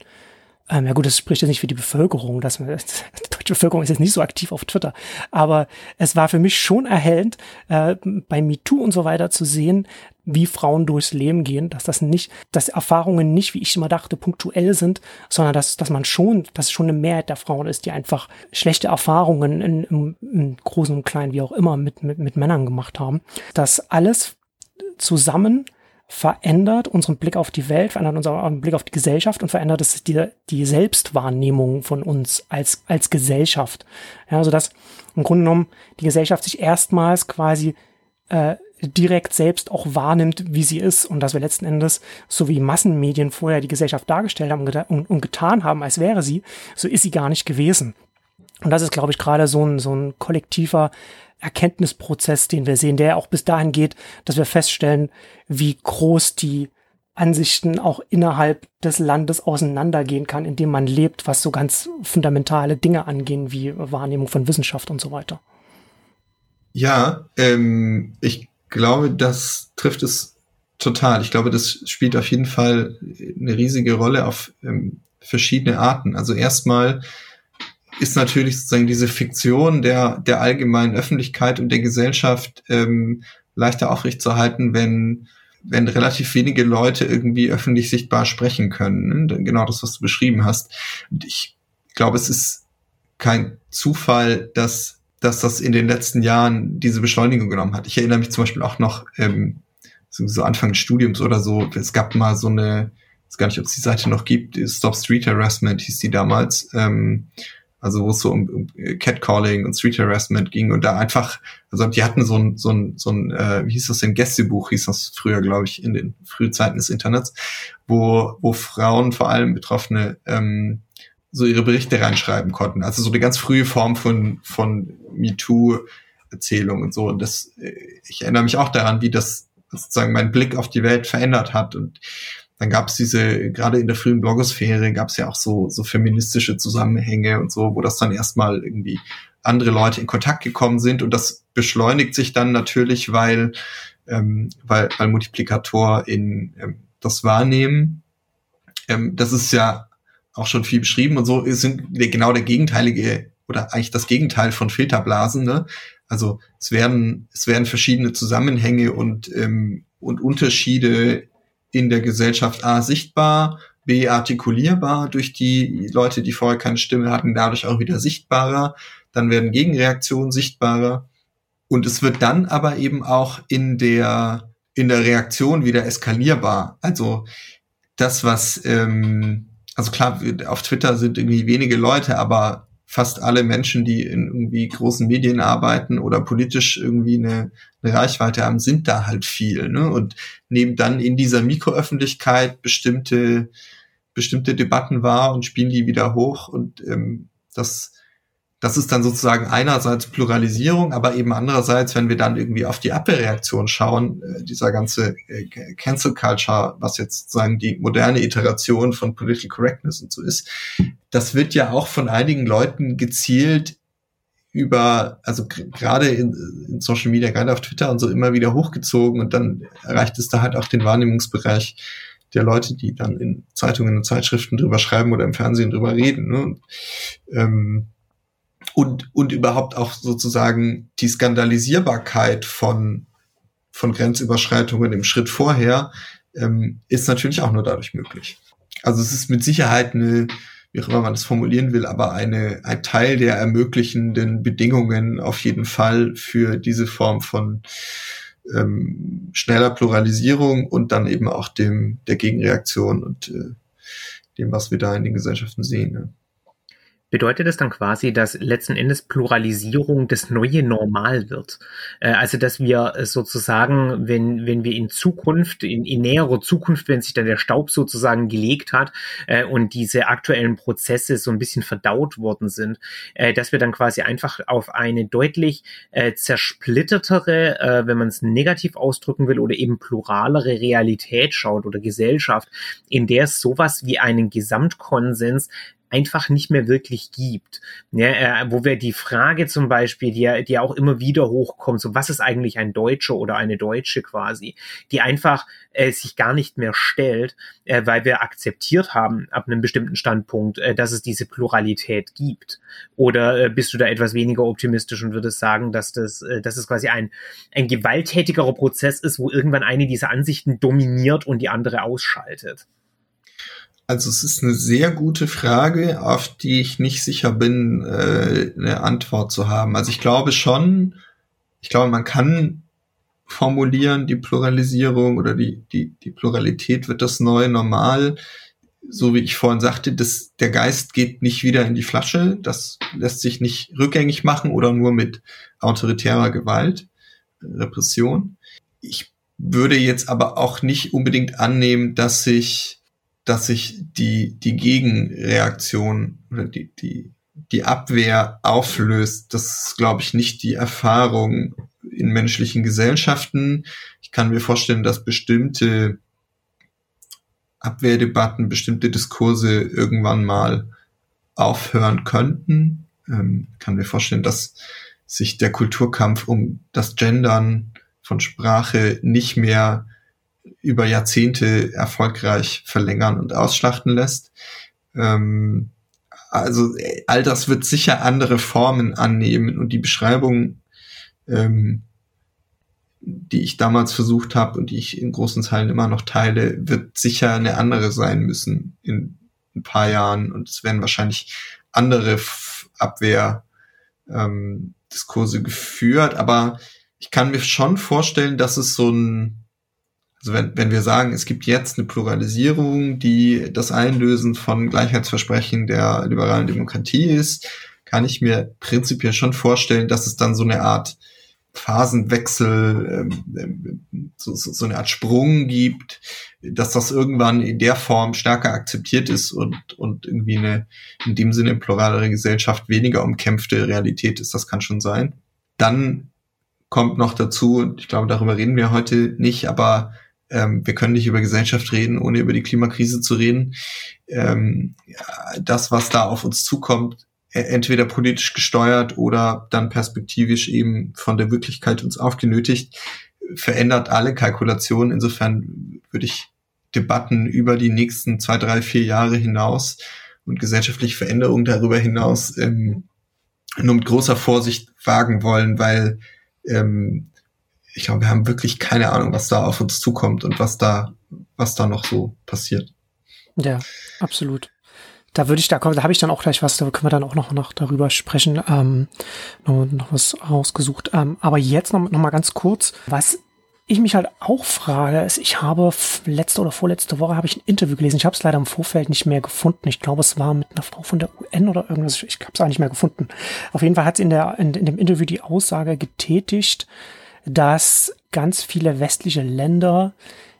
ähm, ja gut, das spricht jetzt nicht für die Bevölkerung, dass man, die deutsche Bevölkerung ist jetzt nicht so aktiv auf Twitter, aber es war für mich schon erhellend, äh, bei MeToo und so weiter zu sehen, wie Frauen durchs Leben gehen, dass das nicht, dass Erfahrungen nicht, wie ich immer dachte, punktuell sind, sondern dass, dass man schon, dass es schon eine Mehrheit der Frauen ist, die einfach schlechte Erfahrungen in, in, in großen und kleinen, wie auch immer, mit, mit, mit Männern gemacht haben. Das alles zusammen verändert unseren Blick auf die Welt, verändert unseren Blick auf die Gesellschaft und verändert es die, die Selbstwahrnehmung von uns als, als Gesellschaft. Ja, also dass im Grunde genommen die Gesellschaft sich erstmals quasi äh, direkt selbst auch wahrnimmt, wie sie ist und dass wir letzten Endes, so wie Massenmedien vorher die Gesellschaft dargestellt haben und, und getan haben, als wäre sie, so ist sie gar nicht gewesen. Und das ist, glaube ich, gerade so ein, so ein kollektiver Erkenntnisprozess, den wir sehen, der auch bis dahin geht, dass wir feststellen, wie groß die Ansichten auch innerhalb des Landes auseinandergehen kann, in dem man lebt, was so ganz fundamentale Dinge angehen, wie Wahrnehmung von Wissenschaft und so weiter. Ja, ähm, ich glaube, das trifft es total. Ich glaube, das spielt auf jeden Fall eine riesige Rolle auf ähm, verschiedene Arten. Also erstmal ist natürlich sozusagen diese Fiktion der, der allgemeinen Öffentlichkeit und der Gesellschaft ähm, leichter aufrechtzuerhalten, wenn, wenn relativ wenige Leute irgendwie öffentlich sichtbar sprechen können. Ne? Genau das, was du beschrieben hast. Und ich glaube, es ist kein Zufall, dass, dass das in den letzten Jahren diese Beschleunigung genommen hat. Ich erinnere mich zum Beispiel auch noch ähm, so, so Anfang des Studiums oder so. Es gab mal so eine, ich weiß gar nicht, ob es die Seite noch gibt, Stop Street Harassment hieß die damals. Ähm, also wo es so um, um Catcalling und Street Harassment ging und da einfach, also die hatten so ein, so ein, so ein äh, wie hieß das denn, Gästebuch hieß das früher, glaube ich, in den Frühzeiten des Internets, wo, wo Frauen, vor allem Betroffene, ähm, so ihre Berichte reinschreiben konnten. Also so eine ganz frühe Form von, von MeToo-Erzählung und so. Und das, äh, ich erinnere mich auch daran, wie das sozusagen mein Blick auf die Welt verändert hat. Und dann gab es diese, gerade in der frühen Blogosphäre gab es ja auch so, so feministische Zusammenhänge und so, wo das dann erstmal irgendwie andere Leute in Kontakt gekommen sind. Und das beschleunigt sich dann natürlich, weil, ähm, weil, weil Multiplikator in ähm, das Wahrnehmen, ähm, das ist ja auch schon viel beschrieben und so sind genau der gegenteilige oder eigentlich das Gegenteil von Filterblasen. Ne? Also es werden es werden verschiedene Zusammenhänge und ähm, und Unterschiede in der Gesellschaft A sichtbar, B artikulierbar durch die Leute, die vorher keine Stimme hatten, dadurch auch wieder sichtbarer. Dann werden Gegenreaktionen sichtbarer und es wird dann aber eben auch in der in der Reaktion wieder eskalierbar. Also das, was ähm, also klar, auf Twitter sind irgendwie wenige Leute, aber fast alle Menschen, die in irgendwie großen Medien arbeiten oder politisch irgendwie eine, eine Reichweite haben, sind da halt viel, ne? Und nehmen dann in dieser Mikroöffentlichkeit bestimmte, bestimmte Debatten wahr und spielen die wieder hoch und ähm, das das ist dann sozusagen einerseits Pluralisierung, aber eben andererseits, wenn wir dann irgendwie auf die Abwehrreaktion schauen, äh, dieser ganze äh, Cancel Culture, was jetzt sozusagen die moderne Iteration von Political Correctness und so ist, das wird ja auch von einigen Leuten gezielt über, also gerade in, in Social Media, gerade auf Twitter und so immer wieder hochgezogen und dann erreicht es da halt auch den Wahrnehmungsbereich der Leute, die dann in Zeitungen und Zeitschriften drüber schreiben oder im Fernsehen drüber reden. Ne? Und, ähm, und, und überhaupt auch sozusagen die Skandalisierbarkeit von, von Grenzüberschreitungen im Schritt vorher ähm, ist natürlich auch nur dadurch möglich. Also es ist mit Sicherheit eine, wie auch immer man das formulieren will, aber eine, ein Teil der ermöglichenden Bedingungen auf jeden Fall für diese Form von ähm, schneller Pluralisierung und dann eben auch dem der Gegenreaktion und äh, dem, was wir da in den Gesellschaften sehen. Ne? Bedeutet das dann quasi, dass letzten Endes Pluralisierung das neue Normal wird. Äh, also dass wir sozusagen, wenn, wenn wir in Zukunft, in, in näherer Zukunft, wenn sich dann der Staub sozusagen gelegt hat äh, und diese aktuellen Prozesse so ein bisschen verdaut worden sind, äh, dass wir dann quasi einfach auf eine deutlich zersplittertere, wenn man es negativ ausdrücken will, oder eben pluralere Realität schaut oder Gesellschaft, in der es sowas wie einen Gesamtkonsens einfach nicht mehr wirklich gibt. Ja, äh, wo wir die Frage zum Beispiel, die, die auch immer wieder hochkommt, so was ist eigentlich ein Deutscher oder eine Deutsche quasi, die einfach äh, sich gar nicht mehr stellt, äh, weil wir akzeptiert haben ab einem bestimmten Standpunkt, äh, dass es diese Pluralität gibt. Oder äh, bist du da etwas weniger optimistisch und würdest sagen, dass das, äh, dass es quasi ein, ein gewalttätigerer Prozess ist, wo irgendwann eine dieser Ansichten dominiert und die andere ausschaltet? Also es ist eine sehr gute Frage, auf die ich nicht sicher bin, äh, eine Antwort zu haben. Also ich glaube schon, ich glaube, man kann formulieren, die Pluralisierung oder die, die, die Pluralität wird das neue Normal. So wie ich vorhin sagte, das, der Geist geht nicht wieder in die Flasche. Das lässt sich nicht rückgängig machen oder nur mit autoritärer Gewalt, Repression. Ich würde jetzt aber auch nicht unbedingt annehmen, dass sich dass sich die, die Gegenreaktion oder die, die, die Abwehr auflöst. Das ist, glaube ich, nicht die Erfahrung in menschlichen Gesellschaften. Ich kann mir vorstellen, dass bestimmte Abwehrdebatten, bestimmte Diskurse irgendwann mal aufhören könnten. Ähm, kann mir vorstellen, dass sich der Kulturkampf um das Gendern von Sprache nicht mehr über Jahrzehnte erfolgreich verlängern und ausschlachten lässt. Ähm, also all das wird sicher andere Formen annehmen und die Beschreibung, ähm, die ich damals versucht habe und die ich in großen Teilen immer noch teile, wird sicher eine andere sein müssen in ein paar Jahren und es werden wahrscheinlich andere Abwehr ähm, geführt, aber ich kann mir schon vorstellen, dass es so ein, also wenn, wenn wir sagen, es gibt jetzt eine Pluralisierung, die das Einlösen von Gleichheitsversprechen der liberalen Demokratie ist, kann ich mir prinzipiell schon vorstellen, dass es dann so eine Art Phasenwechsel, ähm, ähm, so, so, eine Art Sprung gibt, dass das irgendwann in der Form stärker akzeptiert ist und, und irgendwie eine in dem Sinne pluralere Gesellschaft weniger umkämpfte Realität ist. Das kann schon sein. Dann kommt noch dazu, und ich glaube, darüber reden wir heute nicht, aber ähm, wir können nicht über Gesellschaft reden, ohne über die Klimakrise zu reden. Ähm, das, was da auf uns zukommt, e, entweder politisch gesteuert oder dann perspektivisch eben von der Wirklichkeit uns aufgenötigt, verändert alle Kalkulationen. Insofern würde ich Debatten über die nächsten zwei, drei, vier Jahre hinaus und gesellschaftliche Veränderungen darüber hinaus ähm, nur mit großer Vorsicht wagen wollen, weil ähm, ich glaube, wir haben wirklich keine Ahnung, was da auf uns zukommt und was da, was da noch so passiert. Ja, absolut. Da würde ich, da kommen, da habe ich dann auch gleich was, da können wir dann auch noch, noch darüber sprechen, ähm, noch, noch was rausgesucht. Ähm, aber jetzt noch, noch mal ganz kurz, was ich mich halt auch frage, ist, ich habe letzte oder vorletzte Woche habe ich ein Interview gelesen. Ich habe es leider im Vorfeld nicht mehr gefunden. Ich glaube, es war mit einer Frau von der UN oder irgendwas. Ich habe es auch nicht mehr gefunden. Auf jeden Fall hat sie in, der, in, in dem Interview die Aussage getätigt, dass ganz viele westliche Länder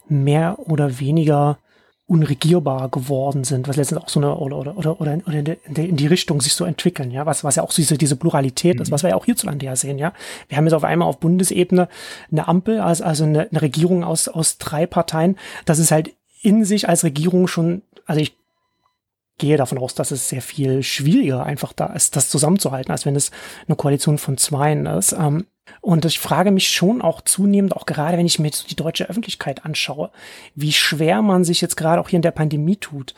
mehr oder weniger unregierbar geworden sind, was letztendlich auch so eine oder oder oder, oder in, die, in die Richtung sich so entwickeln, ja, was was ja auch diese diese Pluralität mhm. ist, was wir ja auch hierzulande ja sehen, ja. Wir haben jetzt auf einmal auf Bundesebene eine Ampel, also also eine, eine Regierung aus aus drei Parteien. Das ist halt in sich als Regierung schon, also ich gehe davon aus, dass es sehr viel schwieriger einfach da ist, das zusammenzuhalten, als wenn es eine Koalition von Zweien ist. Ähm, und ich frage mich schon auch zunehmend, auch gerade wenn ich mir jetzt die deutsche Öffentlichkeit anschaue, wie schwer man sich jetzt gerade auch hier in der Pandemie tut,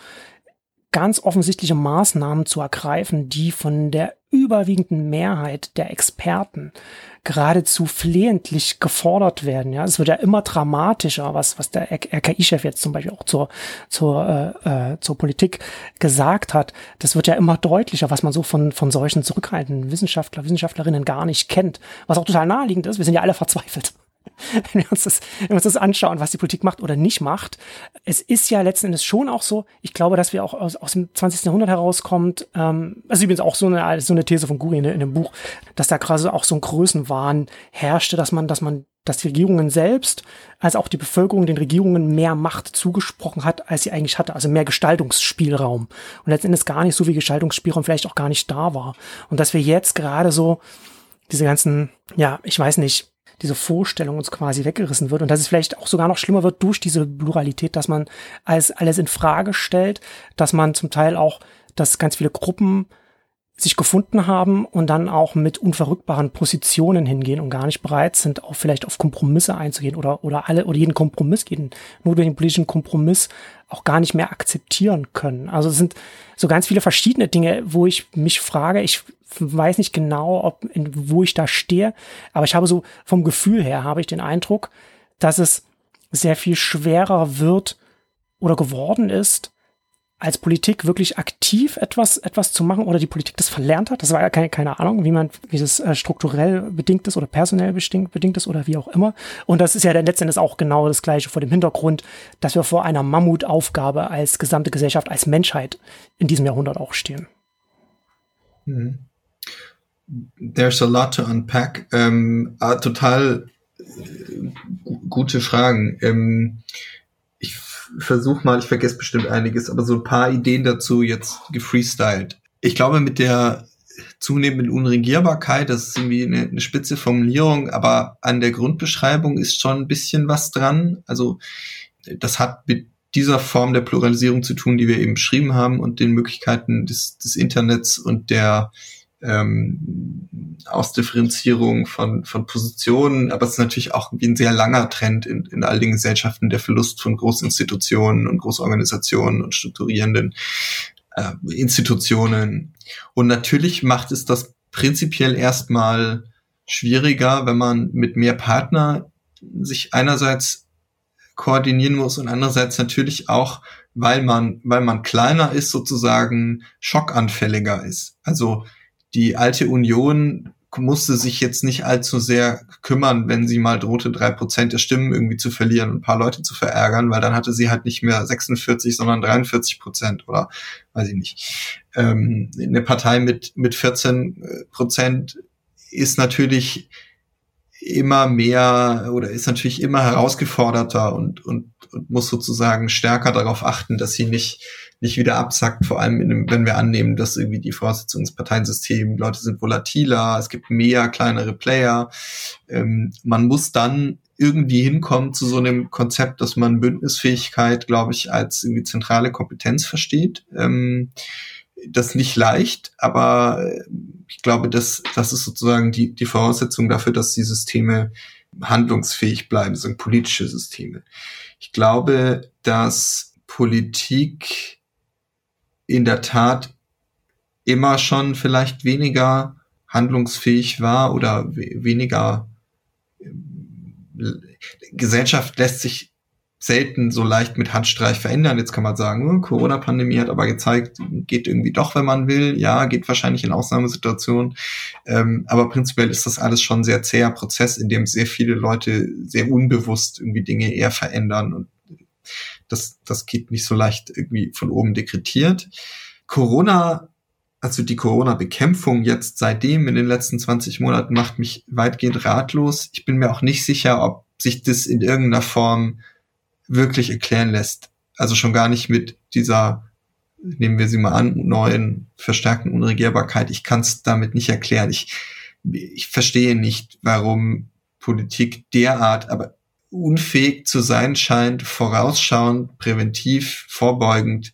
ganz offensichtliche Maßnahmen zu ergreifen, die von der überwiegenden Mehrheit der Experten geradezu flehentlich gefordert werden. Ja, es wird ja immer dramatischer, was was der RKI-Chef jetzt zum Beispiel auch zur zur äh, äh, zur Politik gesagt hat. Das wird ja immer deutlicher, was man so von von solchen zurückhaltenden Wissenschaftler Wissenschaftlerinnen gar nicht kennt. Was auch total naheliegend ist. Wir sind ja alle verzweifelt. wenn wir, uns das, wenn wir uns das anschauen, was die Politik macht oder nicht macht. Es ist ja letzten Endes schon auch so, ich glaube, dass wir auch aus, aus dem 20. Jahrhundert herauskommt, ähm, also übrigens auch so eine, so eine These von Guri in, in dem Buch, dass da gerade auch so ein Größenwahn herrschte, dass man, dass man dass die Regierungen selbst, als auch die Bevölkerung den Regierungen mehr Macht zugesprochen hat, als sie eigentlich hatte, also mehr Gestaltungsspielraum. Und letztendlich gar nicht so viel Gestaltungsspielraum vielleicht auch gar nicht da war. Und dass wir jetzt gerade so diese ganzen, ja, ich weiß nicht, diese Vorstellung uns quasi weggerissen wird und dass es vielleicht auch sogar noch schlimmer wird durch diese Pluralität, dass man alles, alles in Frage stellt, dass man zum Teil auch, dass ganz viele Gruppen sich gefunden haben und dann auch mit unverrückbaren Positionen hingehen und gar nicht bereit sind, auch vielleicht auf Kompromisse einzugehen oder, oder alle, oder jeden Kompromiss, jeden notwendigen politischen Kompromiss auch gar nicht mehr akzeptieren können. Also es sind so ganz viele verschiedene Dinge, wo ich mich frage, ich weiß nicht genau, ob, in, wo ich da stehe, aber ich habe so vom Gefühl her habe ich den Eindruck, dass es sehr viel schwerer wird oder geworden ist, als Politik wirklich aktiv etwas, etwas zu machen oder die Politik das verlernt hat. Das war ja keine, keine Ahnung, wie man, wie das äh, strukturell bedingt ist oder personell bedingt, bedingt ist oder wie auch immer. Und das ist ja dann letztendlich auch genau das Gleiche vor dem Hintergrund, dass wir vor einer Mammutaufgabe als gesamte Gesellschaft, als Menschheit in diesem Jahrhundert auch stehen. Mhm there's a lot to unpack. Ähm, ah, total äh, gute Fragen. Ähm, ich versuche mal, ich vergesse bestimmt einiges, aber so ein paar Ideen dazu jetzt gefreestylt. Ich glaube, mit der zunehmenden Unregierbarkeit, das ist irgendwie eine, eine spitze Formulierung, aber an der Grundbeschreibung ist schon ein bisschen was dran. Also das hat mit dieser Form der Pluralisierung zu tun, die wir eben beschrieben haben und den Möglichkeiten des, des Internets und der ähm, Ausdifferenzierung von, von Positionen, aber es ist natürlich auch wie ein sehr langer Trend in, in all den Gesellschaften, der Verlust von Großinstitutionen und Großorganisationen und strukturierenden äh, Institutionen. Und natürlich macht es das prinzipiell erstmal schwieriger, wenn man mit mehr Partner sich einerseits koordinieren muss und andererseits natürlich auch weil man, weil man kleiner ist, sozusagen schockanfälliger ist. Also die alte Union musste sich jetzt nicht allzu sehr kümmern, wenn sie mal drohte, drei Prozent der Stimmen irgendwie zu verlieren und ein paar Leute zu verärgern, weil dann hatte sie halt nicht mehr 46, sondern 43 Prozent oder weiß ich nicht. Ähm, eine Partei mit, mit 14 äh, Prozent ist natürlich immer mehr oder ist natürlich immer herausgeforderter und, und, und muss sozusagen stärker darauf achten, dass sie nicht, nicht wieder absackt, vor allem dem, wenn wir annehmen, dass irgendwie die Parteiensystems, Leute sind volatiler, es gibt mehr kleinere Player. Ähm, man muss dann irgendwie hinkommen zu so einem Konzept, dass man Bündnisfähigkeit, glaube ich, als irgendwie zentrale Kompetenz versteht. Ähm, das nicht leicht, aber äh, ich glaube, das, das ist sozusagen die, die Voraussetzung dafür, dass die Systeme handlungsfähig bleiben, sind politische Systeme. Ich glaube, dass Politik in der Tat immer schon vielleicht weniger handlungsfähig war oder weniger ähm, Gesellschaft lässt sich selten so leicht mit Handstreich verändern. Jetzt kann man sagen, oh, Corona-Pandemie hat aber gezeigt, geht irgendwie doch, wenn man will. Ja, geht wahrscheinlich in Ausnahmesituationen. Ähm, aber prinzipiell ist das alles schon ein sehr zäher Prozess, in dem sehr viele Leute sehr unbewusst irgendwie Dinge eher verändern und das, das geht nicht so leicht irgendwie von oben dekretiert. Corona also die Corona-Bekämpfung jetzt seitdem in den letzten 20 Monaten macht mich weitgehend ratlos. Ich bin mir auch nicht sicher, ob sich das in irgendeiner Form wirklich erklären lässt. Also schon gar nicht mit dieser, nehmen wir sie mal an, neuen verstärkten Unregierbarkeit. Ich kann es damit nicht erklären. Ich, ich verstehe nicht, warum Politik derart, aber unfähig zu sein scheint, vorausschauend, präventiv, vorbeugend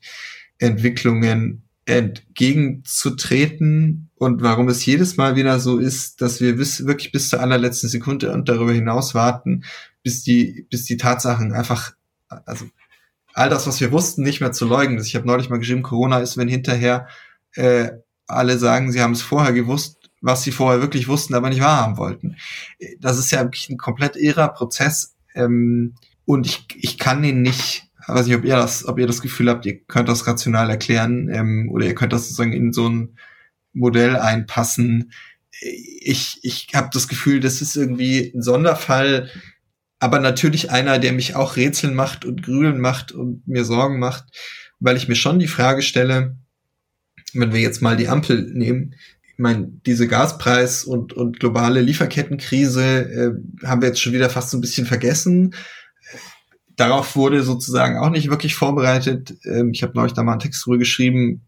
Entwicklungen entgegenzutreten und warum es jedes Mal wieder so ist, dass wir bis, wirklich bis zur allerletzten Sekunde und darüber hinaus warten, bis die, bis die Tatsachen einfach also all das, was wir wussten, nicht mehr zu leugnen. Ich habe neulich mal geschrieben, Corona ist, wenn hinterher äh, alle sagen, sie haben es vorher gewusst, was sie vorher wirklich wussten, aber nicht wahrhaben wollten. Das ist ja wirklich ein komplett irrer Prozess. Ähm, und ich, ich kann ihn nicht, weiß nicht, ob ihr das, ob ihr das Gefühl habt, ihr könnt das rational erklären ähm, oder ihr könnt das sozusagen in so ein Modell einpassen. Ich, ich habe das Gefühl, das ist irgendwie ein Sonderfall, aber natürlich einer, der mich auch Rätseln macht und Grübeln macht und mir Sorgen macht, weil ich mir schon die Frage stelle, wenn wir jetzt mal die Ampel nehmen, meine, diese Gaspreis- und, und globale Lieferkettenkrise äh, haben wir jetzt schon wieder fast so ein bisschen vergessen. Darauf wurde sozusagen auch nicht wirklich vorbereitet. Ähm, ich habe neulich da mal einen Text drüber geschrieben,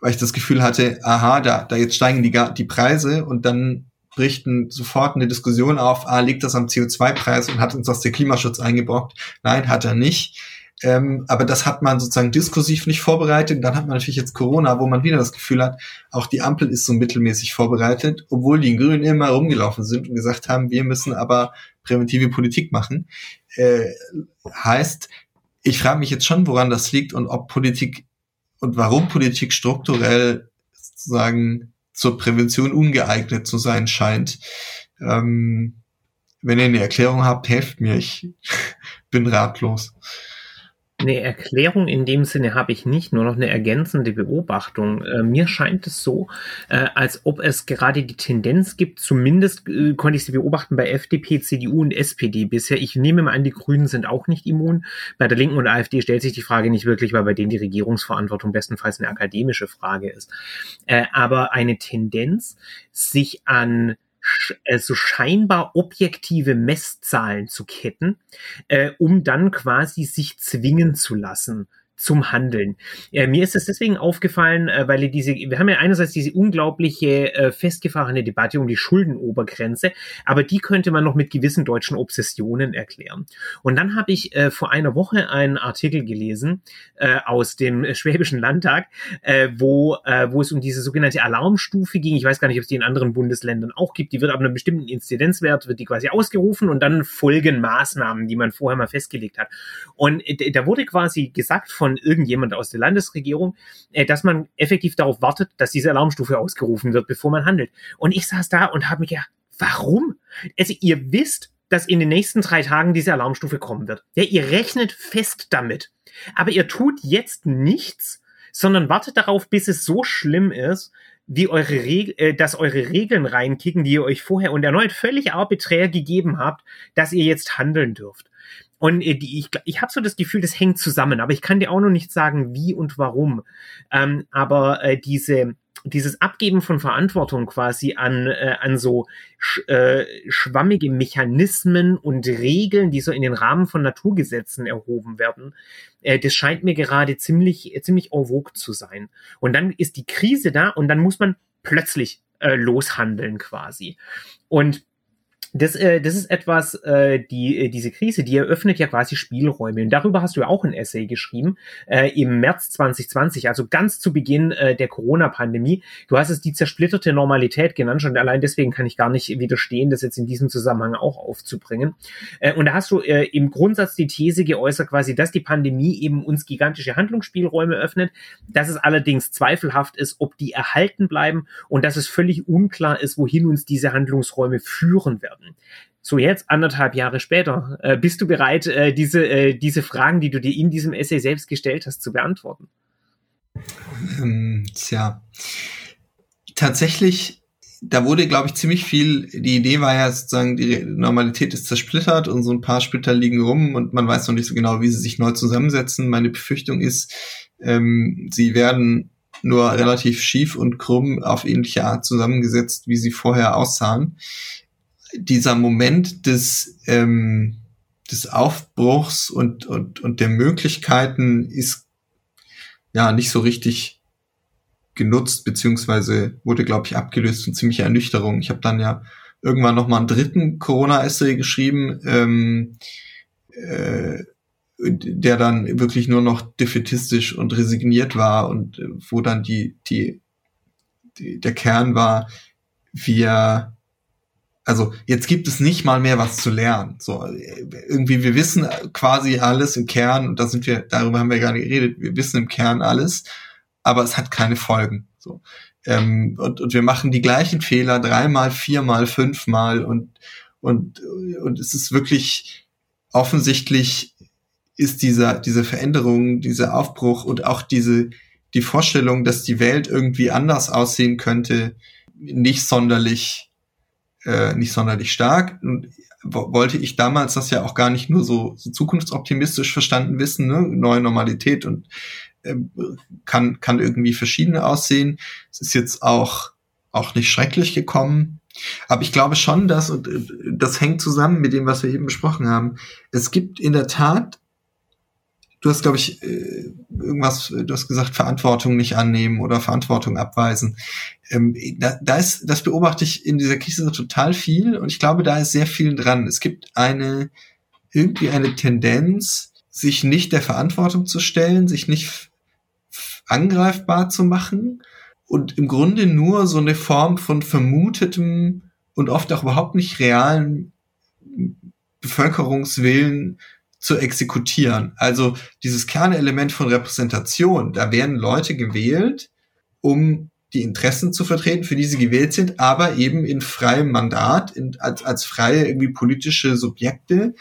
weil ich das Gefühl hatte, aha, da, da jetzt steigen die, die Preise und dann bricht ein, sofort eine Diskussion auf, ah, liegt das am CO2-Preis und hat uns das der Klimaschutz eingebrockt? Nein, hat er nicht. Ähm, aber das hat man sozusagen diskursiv nicht vorbereitet. dann hat man natürlich jetzt Corona, wo man wieder das Gefühl hat, auch die Ampel ist so mittelmäßig vorbereitet, obwohl die Grünen immer rumgelaufen sind und gesagt haben, wir müssen aber präventive Politik machen. Äh, heißt, ich frage mich jetzt schon, woran das liegt und ob Politik und warum Politik strukturell sozusagen zur Prävention ungeeignet zu sein scheint. Ähm, wenn ihr eine Erklärung habt, helft mir. Ich bin ratlos. Eine Erklärung in dem Sinne habe ich nicht, nur noch eine ergänzende Beobachtung. Äh, mir scheint es so, äh, als ob es gerade die Tendenz gibt, zumindest äh, konnte ich sie beobachten bei FDP, CDU und SPD bisher. Ich nehme mal an, die Grünen sind auch nicht immun. Bei der Linken und AfD stellt sich die Frage nicht wirklich, weil bei denen die Regierungsverantwortung bestenfalls eine akademische Frage ist. Äh, aber eine Tendenz, sich an so scheinbar objektive Messzahlen zu ketten, äh, um dann quasi sich zwingen zu lassen zum Handeln. Äh, mir ist es deswegen aufgefallen, äh, weil diese, wir haben ja einerseits diese unglaubliche äh, festgefahrene Debatte um die Schuldenobergrenze, aber die könnte man noch mit gewissen deutschen Obsessionen erklären. Und dann habe ich äh, vor einer Woche einen Artikel gelesen äh, aus dem Schwäbischen Landtag, äh, wo, äh, wo es um diese sogenannte Alarmstufe ging. Ich weiß gar nicht, ob es die in anderen Bundesländern auch gibt. Die wird ab einem bestimmten Inzidenzwert, wird die quasi ausgerufen und dann folgen Maßnahmen, die man vorher mal festgelegt hat. Und äh, da wurde quasi gesagt von von irgendjemand aus der Landesregierung, äh, dass man effektiv darauf wartet, dass diese Alarmstufe ausgerufen wird, bevor man handelt. Und ich saß da und habe mich gedacht, warum? Also ihr wisst, dass in den nächsten drei Tagen diese Alarmstufe kommen wird. Ja, ihr rechnet fest damit. Aber ihr tut jetzt nichts, sondern wartet darauf, bis es so schlimm ist, wie eure Reg äh, dass eure Regeln reinkicken, die ihr euch vorher und erneut völlig arbiträr gegeben habt, dass ihr jetzt handeln dürft. Und äh, ich, ich habe so das Gefühl, das hängt zusammen, aber ich kann dir auch noch nicht sagen, wie und warum. Ähm, aber äh, diese dieses Abgeben von Verantwortung quasi an, äh, an so sch, äh, schwammige Mechanismen und Regeln, die so in den Rahmen von Naturgesetzen erhoben werden, äh, das scheint mir gerade ziemlich, äh, ziemlich en vogue zu sein. Und dann ist die Krise da und dann muss man plötzlich äh, loshandeln quasi. Und das, äh, das ist etwas, äh, die, äh, diese Krise, die eröffnet ja quasi Spielräume. Und darüber hast du ja auch ein Essay geschrieben, äh, im März 2020, also ganz zu Beginn äh, der Corona-Pandemie. Du hast es die zersplitterte Normalität genannt, schon allein deswegen kann ich gar nicht widerstehen, das jetzt in diesem Zusammenhang auch aufzubringen. Äh, und da hast du äh, im Grundsatz die These geäußert, quasi, dass die Pandemie eben uns gigantische Handlungsspielräume öffnet, dass es allerdings zweifelhaft ist, ob die erhalten bleiben und dass es völlig unklar ist, wohin uns diese Handlungsräume führen werden. So jetzt, anderthalb Jahre später, äh, bist du bereit, äh, diese, äh, diese Fragen, die du dir in diesem Essay selbst gestellt hast, zu beantworten? Ähm, tja, tatsächlich, da wurde, glaube ich, ziemlich viel, die Idee war ja sozusagen, die Normalität ist zersplittert und so ein paar Splitter liegen rum und man weiß noch nicht so genau, wie sie sich neu zusammensetzen. Meine Befürchtung ist, ähm, sie werden nur relativ schief und krumm auf ähnliche Art zusammengesetzt, wie sie vorher aussahen dieser Moment des, ähm, des Aufbruchs und, und, und der Möglichkeiten ist ja nicht so richtig genutzt, beziehungsweise wurde, glaube ich, abgelöst von ziemlicher Ernüchterung. Ich habe dann ja irgendwann noch mal einen dritten Corona-Essay geschrieben, ähm, äh, der dann wirklich nur noch defetistisch und resigniert war und äh, wo dann die, die, die der Kern war, wir also jetzt gibt es nicht mal mehr was zu lernen. So irgendwie wir wissen quasi alles im Kern und da sind wir darüber haben wir nicht geredet. Wir wissen im Kern alles, aber es hat keine Folgen. So ähm, und, und wir machen die gleichen Fehler dreimal, viermal, fünfmal und und und es ist wirklich offensichtlich ist dieser diese Veränderung, dieser Aufbruch und auch diese die Vorstellung, dass die Welt irgendwie anders aussehen könnte, nicht sonderlich äh, nicht sonderlich stark. Und wollte ich damals das ja auch gar nicht nur so, so zukunftsoptimistisch verstanden wissen, ne? neue Normalität und äh, kann, kann irgendwie verschiedene aussehen. Es ist jetzt auch, auch nicht schrecklich gekommen. Aber ich glaube schon, dass, und äh, das hängt zusammen mit dem, was wir eben besprochen haben, es gibt in der Tat du hast, glaube ich, äh, irgendwas, du hast gesagt, Verantwortung nicht annehmen oder Verantwortung abweisen. Ähm, da, da ist, das beobachte ich in dieser Krise total viel und ich glaube, da ist sehr viel dran. Es gibt eine, irgendwie eine Tendenz, sich nicht der Verantwortung zu stellen, sich nicht angreifbar zu machen und im Grunde nur so eine Form von vermutetem und oft auch überhaupt nicht realen Bevölkerungswillen zu exekutieren. Also dieses Kernelement von Repräsentation, da werden Leute gewählt, um die Interessen zu vertreten, für die sie gewählt sind, aber eben in freiem Mandat, in, als, als freie irgendwie politische Subjekte,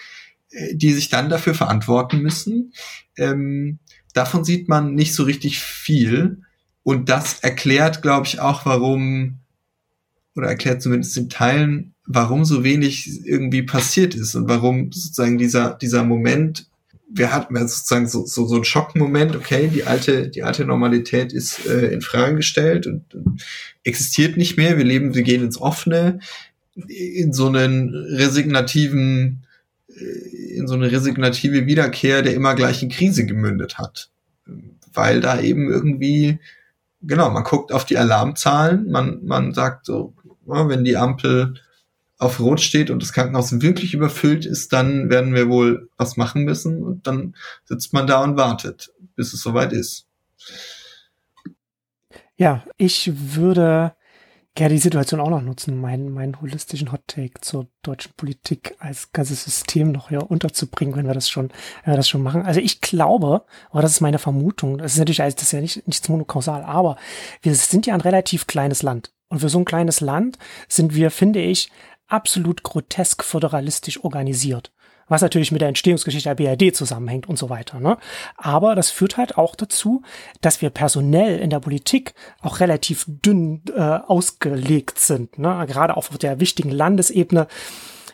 äh, die sich dann dafür verantworten müssen. Ähm, davon sieht man nicht so richtig viel. Und das erklärt, glaube ich, auch, warum, oder erklärt zumindest in Teilen, warum so wenig irgendwie passiert ist und warum sozusagen dieser, dieser Moment, wir hatten sozusagen so, so, so einen Schockmoment, okay, die alte, die alte Normalität ist äh, in Frage gestellt und, und existiert nicht mehr, wir leben, wir gehen ins Offene, in so einen resignativen, äh, in so eine resignative Wiederkehr der immer gleichen Krise gemündet hat. Weil da eben irgendwie, genau, man guckt auf die Alarmzahlen, man, man sagt so, wenn die Ampel auf Rot steht und das Krankenhaus wirklich überfüllt ist, dann werden wir wohl was machen müssen und dann sitzt man da und wartet, bis es soweit ist. Ja, ich würde gerne die Situation auch noch nutzen, meinen, meinen holistischen Hot Take zur deutschen Politik als ganzes System noch hier unterzubringen, wenn wir das schon, wenn wir das schon machen. Also ich glaube, aber das ist meine Vermutung, das ist natürlich das ist ja nicht, nichts monokausal, aber wir sind ja ein relativ kleines Land. Und für so ein kleines Land sind wir, finde ich, absolut grotesk föderalistisch organisiert was natürlich mit der Entstehungsgeschichte der BRD zusammenhängt und so weiter. Ne? Aber das führt halt auch dazu, dass wir personell in der Politik auch relativ dünn äh, ausgelegt sind, ne? gerade auch auf der wichtigen Landesebene.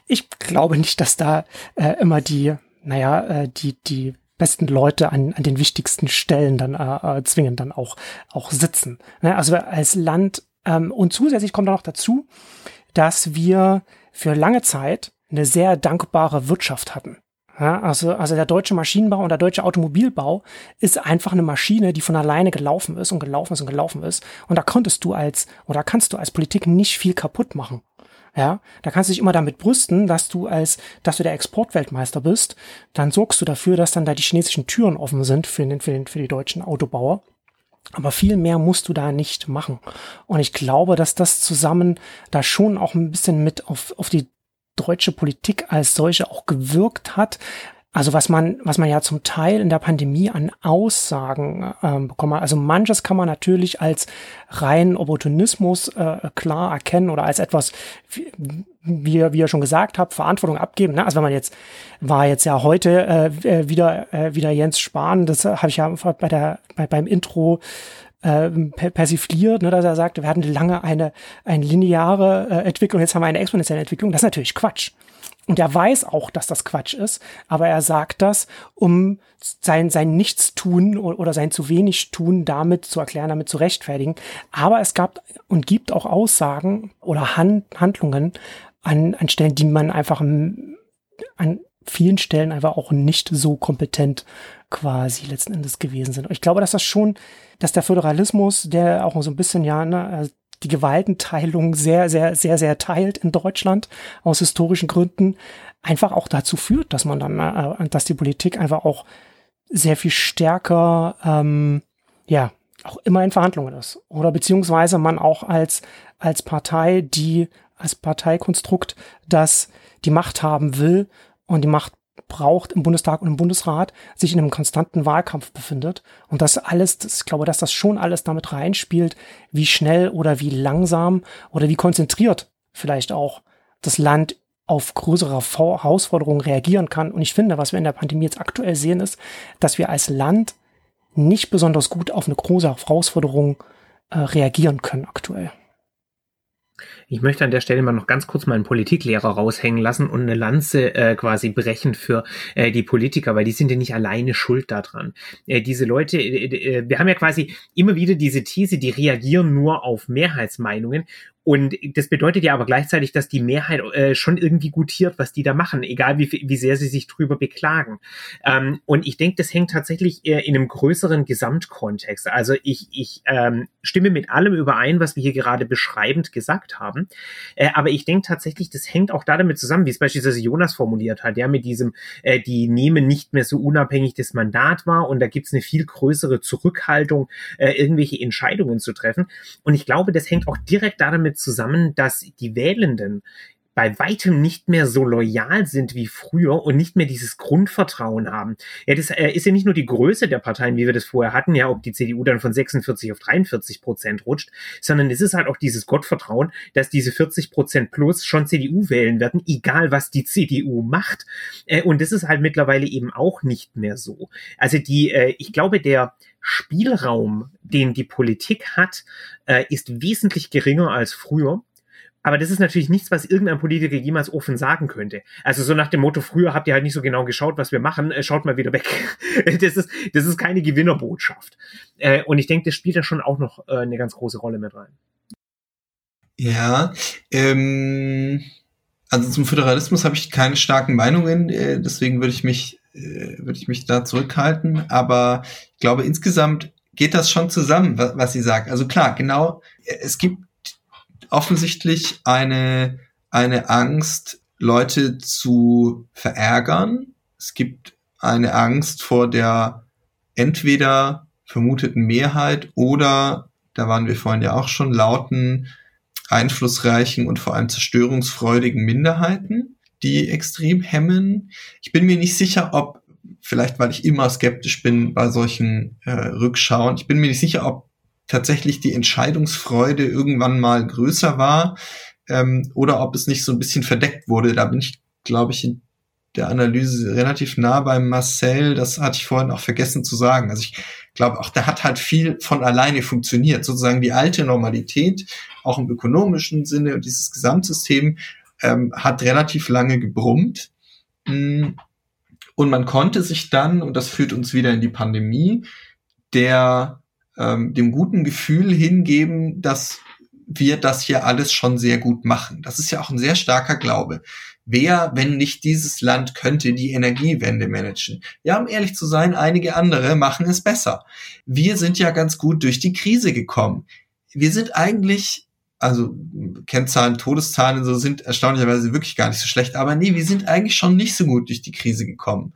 Ich glaube nicht, dass da äh, immer die, naja, äh, die, die besten Leute an, an den wichtigsten Stellen dann äh, äh, zwingend dann auch, auch sitzen. Ne? Also als Land ähm, und zusätzlich kommt dann noch dazu, dass wir für lange Zeit eine sehr dankbare Wirtschaft hatten. Ja, also, also der deutsche Maschinenbau und der deutsche Automobilbau ist einfach eine Maschine, die von alleine gelaufen ist und gelaufen ist und gelaufen ist. Und da konntest du als, oder kannst du als Politik nicht viel kaputt machen. Ja, da kannst du dich immer damit brüsten, dass du als, dass du der Exportweltmeister bist. Dann sorgst du dafür, dass dann da die chinesischen Türen offen sind für den, für den, für die deutschen Autobauer. Aber viel mehr musst du da nicht machen. Und ich glaube, dass das zusammen da schon auch ein bisschen mit auf, auf die deutsche Politik als solche auch gewirkt hat. Also was man, was man ja zum Teil in der Pandemie an Aussagen ähm, bekommen hat. Also manches kann man natürlich als rein Opportunismus äh, klar erkennen oder als etwas, wie, wie, ihr schon gesagt habt, Verantwortung abgeben. Ne? Also wenn man jetzt, war jetzt ja heute äh, wieder, äh, wieder Jens Spahn, das habe ich ja bei der, bei, beim Intro äh, persifliert, ne, dass er sagte, wir hatten lange eine, eine lineare äh, Entwicklung, jetzt haben wir eine exponentielle Entwicklung. Das ist natürlich Quatsch. Und er weiß auch, dass das Quatsch ist, aber er sagt das, um sein, sein Nichtstun oder sein zu wenig Tun damit zu erklären, damit zu rechtfertigen. Aber es gab und gibt auch Aussagen oder Hand, Handlungen an, an Stellen, die man einfach an vielen Stellen einfach auch nicht so kompetent quasi letzten Endes gewesen sind. Und ich glaube, dass das schon, dass der Föderalismus, der auch so ein bisschen ja ne, die Gewaltenteilung sehr, sehr, sehr, sehr teilt in Deutschland aus historischen Gründen, einfach auch dazu führt, dass man dann, äh, dass die Politik einfach auch sehr viel stärker, ähm, ja, auch immer in Verhandlungen ist. Oder beziehungsweise man auch als, als Partei, die, als Parteikonstrukt, das die Macht haben will und die Macht braucht im Bundestag und im Bundesrat, sich in einem konstanten Wahlkampf befindet. Und das alles, das, ich glaube, dass das schon alles damit reinspielt, wie schnell oder wie langsam oder wie konzentriert vielleicht auch das Land auf größere Herausforderungen reagieren kann. Und ich finde, was wir in der Pandemie jetzt aktuell sehen, ist, dass wir als Land nicht besonders gut auf eine große Herausforderung äh, reagieren können aktuell. Ich möchte an der Stelle mal noch ganz kurz meinen Politiklehrer raushängen lassen und eine Lanze äh, quasi brechen für äh, die Politiker, weil die sind ja nicht alleine schuld daran. Äh, diese Leute, äh, äh wir haben ja quasi immer wieder diese These, die reagieren nur auf Mehrheitsmeinungen und das bedeutet ja aber gleichzeitig, dass die Mehrheit äh, schon irgendwie gutiert, was die da machen, egal wie, wie sehr sie sich drüber beklagen. Ähm, und ich denke, das hängt tatsächlich eher in einem größeren Gesamtkontext. Also ich, ich ähm, stimme mit allem überein, was wir hier gerade beschreibend gesagt haben. Äh, aber ich denke tatsächlich, das hängt auch damit zusammen, wie es beispielsweise Jonas formuliert hat, ja, mit diesem, äh, die nehmen nicht mehr so unabhängig das Mandat wahr und da gibt's eine viel größere Zurückhaltung, äh, irgendwelche Entscheidungen zu treffen. Und ich glaube, das hängt auch direkt damit zusammen, dass die Wählenden bei weitem nicht mehr so loyal sind wie früher und nicht mehr dieses Grundvertrauen haben. Ja, das äh, ist ja nicht nur die Größe der Parteien, wie wir das vorher hatten, ja, ob die CDU dann von 46 auf 43 Prozent rutscht, sondern es ist halt auch dieses Gottvertrauen, dass diese 40 Prozent plus schon CDU wählen werden, egal was die CDU macht. Äh, und das ist halt mittlerweile eben auch nicht mehr so. Also die, äh, ich glaube, der Spielraum, den die Politik hat, äh, ist wesentlich geringer als früher. Aber das ist natürlich nichts, was irgendein Politiker jemals offen sagen könnte. Also so nach dem Motto, früher habt ihr halt nicht so genau geschaut, was wir machen, äh, schaut mal wieder weg. das, ist, das ist keine Gewinnerbotschaft. Äh, und ich denke, das spielt da schon auch noch äh, eine ganz große Rolle mit rein. Ja, ähm, also zum Föderalismus habe ich keine starken Meinungen, deswegen würde ich mich würde ich mich da zurückhalten. Aber ich glaube, insgesamt geht das schon zusammen, was sie sagt. Also klar, genau, es gibt offensichtlich eine, eine Angst, Leute zu verärgern. Es gibt eine Angst vor der entweder vermuteten Mehrheit oder, da waren wir vorhin ja auch schon, lauten, einflussreichen und vor allem zerstörungsfreudigen Minderheiten die extrem hemmen. Ich bin mir nicht sicher, ob, vielleicht weil ich immer skeptisch bin bei solchen äh, Rückschauen, ich bin mir nicht sicher, ob tatsächlich die Entscheidungsfreude irgendwann mal größer war ähm, oder ob es nicht so ein bisschen verdeckt wurde. Da bin ich, glaube ich, in der Analyse relativ nah beim Marcel. Das hatte ich vorhin auch vergessen zu sagen. Also ich glaube, auch da hat halt viel von alleine funktioniert. Sozusagen die alte Normalität, auch im ökonomischen Sinne und dieses Gesamtsystem ähm, hat relativ lange gebrummt. Mm. Und man konnte sich dann, und das führt uns wieder in die Pandemie, der ähm, dem guten Gefühl hingeben, dass wir das hier alles schon sehr gut machen. Das ist ja auch ein sehr starker Glaube. Wer, wenn nicht dieses Land, könnte die Energiewende managen? Ja, um ehrlich zu sein, einige andere machen es besser. Wir sind ja ganz gut durch die Krise gekommen. Wir sind eigentlich, also Kennzahlen, Todeszahlen und so sind erstaunlicherweise wirklich gar nicht so schlecht, aber nee, wir sind eigentlich schon nicht so gut durch die Krise gekommen.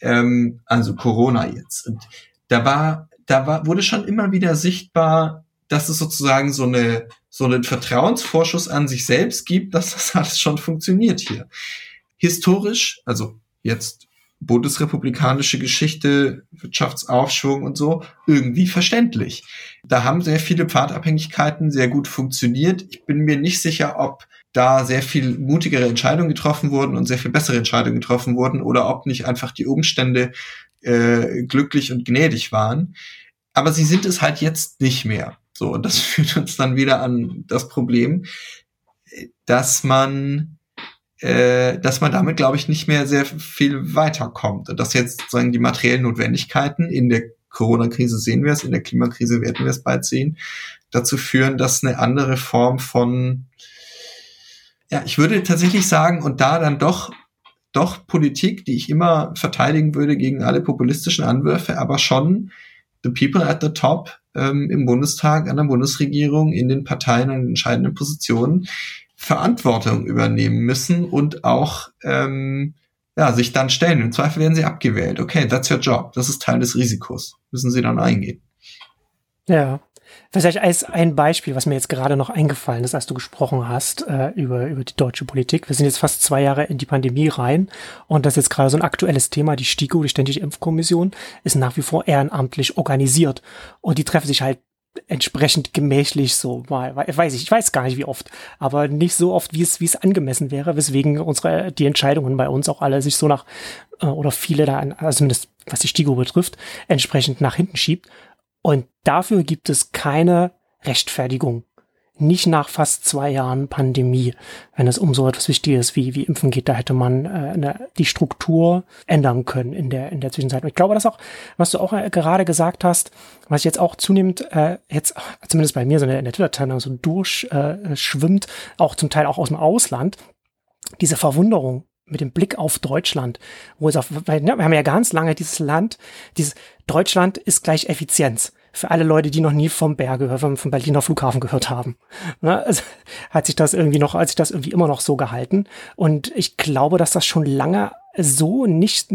Ähm, also Corona jetzt. Und da war, da war, wurde schon immer wieder sichtbar, dass es sozusagen so eine so einen Vertrauensvorschuss an sich selbst gibt, dass das alles schon funktioniert hier. Historisch, also jetzt bundesrepublikanische Geschichte, Wirtschaftsaufschwung und so, irgendwie verständlich. Da haben sehr viele Pfadabhängigkeiten sehr gut funktioniert. Ich bin mir nicht sicher, ob da sehr viel mutigere Entscheidungen getroffen wurden und sehr viel bessere Entscheidungen getroffen wurden oder ob nicht einfach die Umstände äh, glücklich und gnädig waren. Aber sie sind es halt jetzt nicht mehr. So, und das führt uns dann wieder an das Problem, dass man, äh, dass man damit, glaube ich, nicht mehr sehr viel weiterkommt. Und dass jetzt sozusagen die materiellen Notwendigkeiten in der Corona-Krise sehen wir es, in der Klimakrise werden wir es bald sehen, dazu führen, dass eine andere Form von, ja, ich würde tatsächlich sagen, und da dann doch doch Politik, die ich immer verteidigen würde gegen alle populistischen Anwürfe, aber schon the people at the top ähm, im Bundestag, an der Bundesregierung, in den Parteien an entscheidenden Positionen Verantwortung übernehmen müssen und auch ähm, ja, sich dann stellen. Im Zweifel werden sie abgewählt. Okay, that's your job. Das ist Teil des Risikos. Müssen sie dann eingehen. Ja. Vielleicht als ein Beispiel, was mir jetzt gerade noch eingefallen ist, als du gesprochen hast äh, über, über die deutsche Politik. Wir sind jetzt fast zwei Jahre in die Pandemie rein und das ist jetzt gerade so ein aktuelles Thema. Die STIKO, die Ständige Impfkommission, ist nach wie vor ehrenamtlich organisiert und die treffen sich halt entsprechend gemächlich so mal, weiß ich, ich weiß gar nicht wie oft, aber nicht so oft, wie es, wie es angemessen wäre, weswegen unsere, die Entscheidungen bei uns auch alle sich so nach, äh, oder viele da, also zumindest was die STIGO betrifft, entsprechend nach hinten schiebt. Und dafür gibt es keine Rechtfertigung. Nicht nach fast zwei Jahren Pandemie, wenn es um so etwas Wichtiges wie, wie Impfen geht, da hätte man äh, eine, die Struktur ändern können in der, in der Zwischenzeit. Und ich glaube, das auch, was du auch äh, gerade gesagt hast, was jetzt auch zunehmend äh, jetzt, zumindest bei mir so in der, in der Twitter-Timeline so durchschwimmt, äh, auch zum Teil auch aus dem Ausland, diese Verwunderung mit dem Blick auf Deutschland, wo es auf, ne, wir haben ja ganz lange dieses Land, dieses Deutschland ist gleich Effizienz. Für alle Leute, die noch nie vom Berge, vom, vom Berliner Flughafen gehört haben. Ne, also hat sich das irgendwie noch, hat sich das irgendwie immer noch so gehalten. Und ich glaube, dass das schon lange so nicht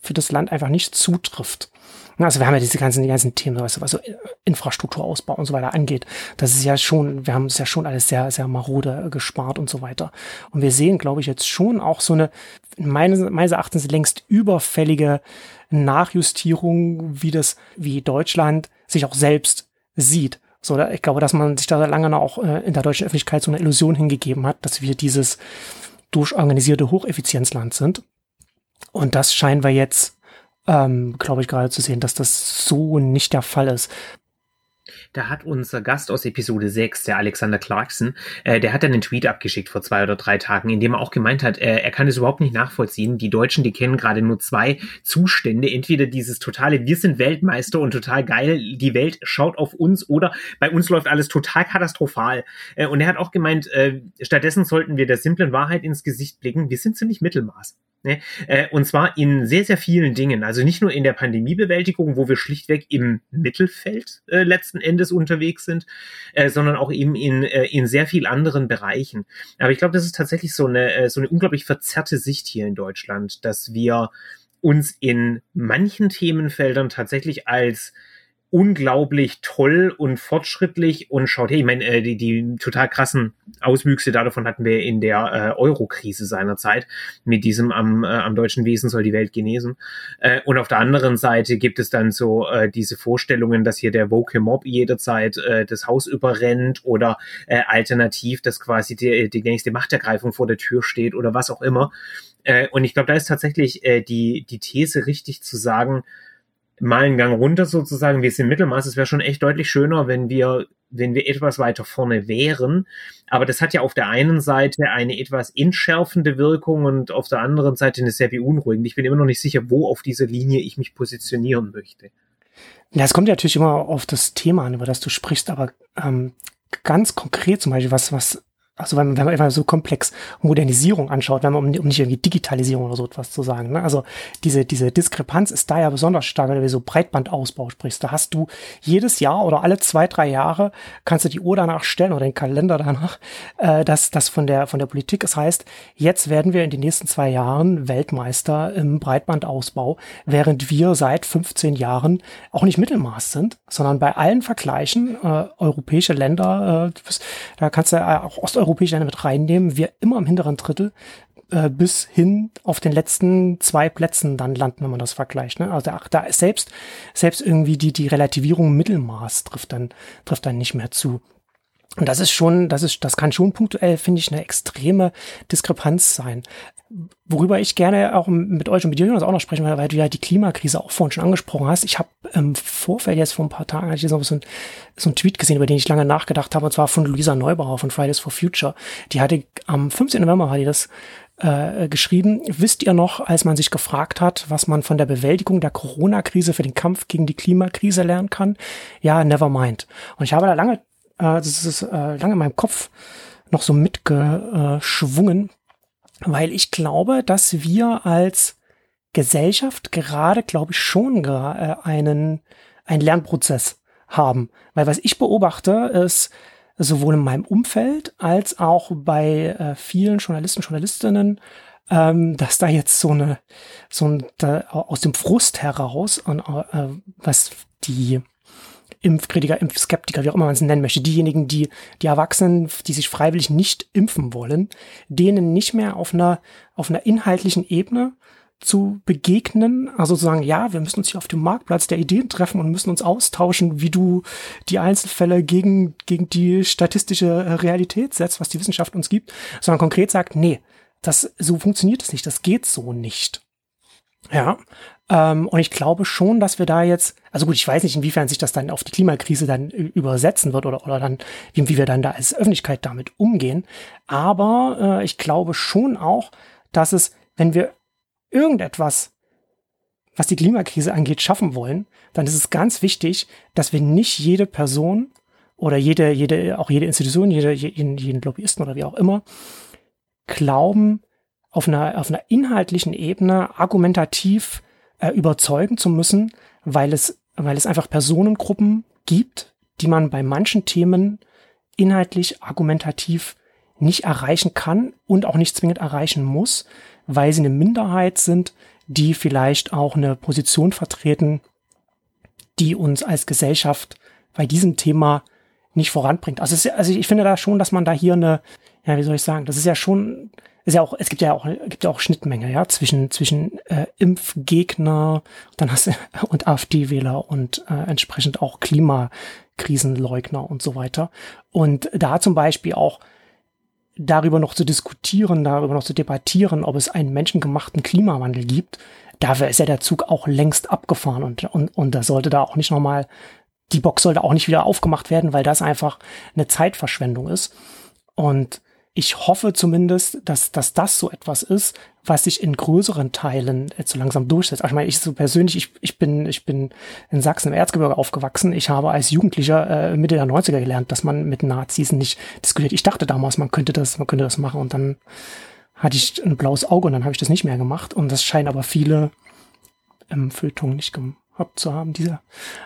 für das Land einfach nicht zutrifft. Also wir haben ja diese ganzen, die ganzen Themen, was, was so Infrastrukturausbau und so weiter angeht. Das ist ja schon, wir haben es ja schon alles sehr, sehr marode gespart und so weiter. Und wir sehen, glaube ich, jetzt schon auch so eine, meines, meines Erachtens längst überfällige Nachjustierung, wie das, wie Deutschland sich auch selbst sieht. So, ich glaube, dass man sich da lange auch äh, in der deutschen Öffentlichkeit so eine Illusion hingegeben hat, dass wir dieses durchorganisierte Hocheffizienzland sind. Und das scheinen wir jetzt ähm, glaube ich, gerade zu sehen, dass das so nicht der Fall ist. Da hat unser Gast aus Episode 6, der Alexander Clarkson, äh, der hat dann einen Tweet abgeschickt vor zwei oder drei Tagen, in dem er auch gemeint hat, äh, er kann es überhaupt nicht nachvollziehen. Die Deutschen, die kennen gerade nur zwei Zustände. Entweder dieses totale, wir sind Weltmeister und total geil, die Welt schaut auf uns oder bei uns läuft alles total katastrophal. Äh, und er hat auch gemeint, äh, stattdessen sollten wir der simplen Wahrheit ins Gesicht blicken, wir sind ziemlich Mittelmaß. Ne? Äh, und zwar in sehr, sehr vielen Dingen. Also nicht nur in der Pandemiebewältigung, wo wir schlichtweg im Mittelfeld äh, letzten Endes unterwegs sind, äh, sondern auch eben in, äh, in sehr viel anderen Bereichen. Aber ich glaube, das ist tatsächlich so eine, äh, so eine unglaublich verzerrte Sicht hier in Deutschland, dass wir uns in manchen Themenfeldern tatsächlich als unglaublich toll und fortschrittlich und schaut, hey, ich meine, äh, die, die total krassen Auswüchse davon hatten wir in der äh, Euro-Krise seinerzeit mit diesem am, äh, am deutschen Wesen soll die Welt genesen. Äh, und auf der anderen Seite gibt es dann so äh, diese Vorstellungen, dass hier der Woke Mob jederzeit äh, das Haus überrennt oder äh, alternativ, dass quasi die, die nächste Machtergreifung vor der Tür steht oder was auch immer. Äh, und ich glaube, da ist tatsächlich äh, die, die These richtig zu sagen, mal einen Gang runter sozusagen. Wir sind Mittelmaß. Es wäre schon echt deutlich schöner, wenn wir, wenn wir etwas weiter vorne wären. Aber das hat ja auf der einen Seite eine etwas entschärfende Wirkung und auf der anderen Seite eine sehr beunruhigende. Ich bin immer noch nicht sicher, wo auf dieser Linie ich mich positionieren möchte. Ja, es kommt ja natürlich immer auf das Thema an, über das du sprichst, aber ähm, ganz konkret zum Beispiel, was, was also wenn, wenn man einfach so komplex Modernisierung anschaut, wenn man um, um nicht irgendwie Digitalisierung oder so etwas zu sagen. Ne? Also diese, diese Diskrepanz ist da ja besonders stark, wenn du so Breitbandausbau sprichst. Da hast du jedes Jahr oder alle zwei, drei Jahre kannst du die Uhr danach stellen oder den Kalender danach, äh, dass das von der von der Politik es heißt, jetzt werden wir in den nächsten zwei Jahren Weltmeister im Breitbandausbau, während wir seit 15 Jahren auch nicht Mittelmaß sind, sondern bei allen Vergleichen äh, europäische Länder, äh, da kannst du äh, auch Osteuropa europäische Länder mit reinnehmen, wir immer im hinteren Drittel äh, bis hin auf den letzten zwei Plätzen dann landen, wenn man das vergleicht. Ne? Also ach, da ist selbst, selbst irgendwie die, die Relativierung Mittelmaß trifft dann, trifft dann nicht mehr zu. Und das ist schon, das ist, das kann schon punktuell, finde ich, eine extreme Diskrepanz sein. Worüber ich gerne auch mit euch und mit Jonas auch noch sprechen will, weil du ja die Klimakrise auch vorhin schon angesprochen hast. Ich habe im Vorfeld jetzt vor ein paar Tagen hatte ich so, ein, so einen Tweet gesehen, über den ich lange nachgedacht habe, und zwar von Luisa Neubauer von Fridays for Future. Die hatte am 15. November hat die das äh, geschrieben. Wisst ihr noch, als man sich gefragt hat, was man von der Bewältigung der Corona-Krise für den Kampf gegen die Klimakrise lernen kann? Ja, never mind. Und ich habe da lange äh, das ist äh, lange in meinem Kopf noch so mitgeschwungen, weil ich glaube, dass wir als Gesellschaft gerade, glaube ich, schon äh, einen, einen Lernprozess haben. Weil was ich beobachte, ist sowohl in meinem Umfeld als auch bei äh, vielen Journalisten, Journalistinnen, ähm, dass da jetzt so eine, so ein, da, aus dem Frust heraus, und, äh, was die Impfkritiker, Impfskeptiker, wie auch immer man es nennen möchte, diejenigen, die, die Erwachsenen, die sich freiwillig nicht impfen wollen, denen nicht mehr auf einer, auf einer inhaltlichen Ebene zu begegnen, also zu sagen, ja, wir müssen uns hier auf dem Marktplatz der Ideen treffen und müssen uns austauschen, wie du die Einzelfälle gegen, gegen die statistische äh, Realität setzt, was die Wissenschaft uns gibt, sondern konkret sagt, nee, das, so funktioniert es nicht, das geht so nicht. Ja, ähm, und ich glaube schon, dass wir da jetzt, also gut, ich weiß nicht, inwiefern sich das dann auf die Klimakrise dann übersetzen wird oder, oder dann, wie, wie wir dann da als Öffentlichkeit damit umgehen. Aber äh, ich glaube schon auch, dass es, wenn wir irgendetwas, was die Klimakrise angeht, schaffen wollen, dann ist es ganz wichtig, dass wir nicht jede Person oder jede, jede, auch jede Institution, jede, jeden, jeden Lobbyisten oder wie auch immer, glauben, auf einer, auf einer inhaltlichen Ebene argumentativ äh, überzeugen zu müssen, weil es, weil es einfach Personengruppen gibt, die man bei manchen Themen inhaltlich argumentativ nicht erreichen kann und auch nicht zwingend erreichen muss, weil sie eine Minderheit sind, die vielleicht auch eine Position vertreten, die uns als Gesellschaft bei diesem Thema nicht voranbringt. Also, es, also ich finde da schon, dass man da hier eine, ja, wie soll ich sagen, das ist ja schon ist ja auch, es gibt ja auch, gibt ja auch Schnittmenge, ja, zwischen, zwischen äh, Impfgegner, dann hast du, und AfD-Wähler und äh, entsprechend auch Klimakrisenleugner und so weiter. Und da zum Beispiel auch darüber noch zu diskutieren, darüber noch zu debattieren, ob es einen menschengemachten Klimawandel gibt, dafür ist ja der Zug auch längst abgefahren und, und, und da sollte da auch nicht nochmal, die Box sollte auch nicht wieder aufgemacht werden, weil das einfach eine Zeitverschwendung ist. Und ich hoffe zumindest, dass, dass das so etwas ist, was sich in größeren Teilen jetzt so langsam durchsetzt. Also ich meine, ich so persönlich, ich, ich bin, ich bin in Sachsen im Erzgebirge aufgewachsen. Ich habe als Jugendlicher äh, Mitte der 90er gelernt, dass man mit Nazis nicht diskutiert. Ich dachte damals, man könnte das, man könnte das machen und dann hatte ich ein blaues Auge und dann habe ich das nicht mehr gemacht. Und das scheinen aber viele im Feuilleton nicht gehabt zu haben, diese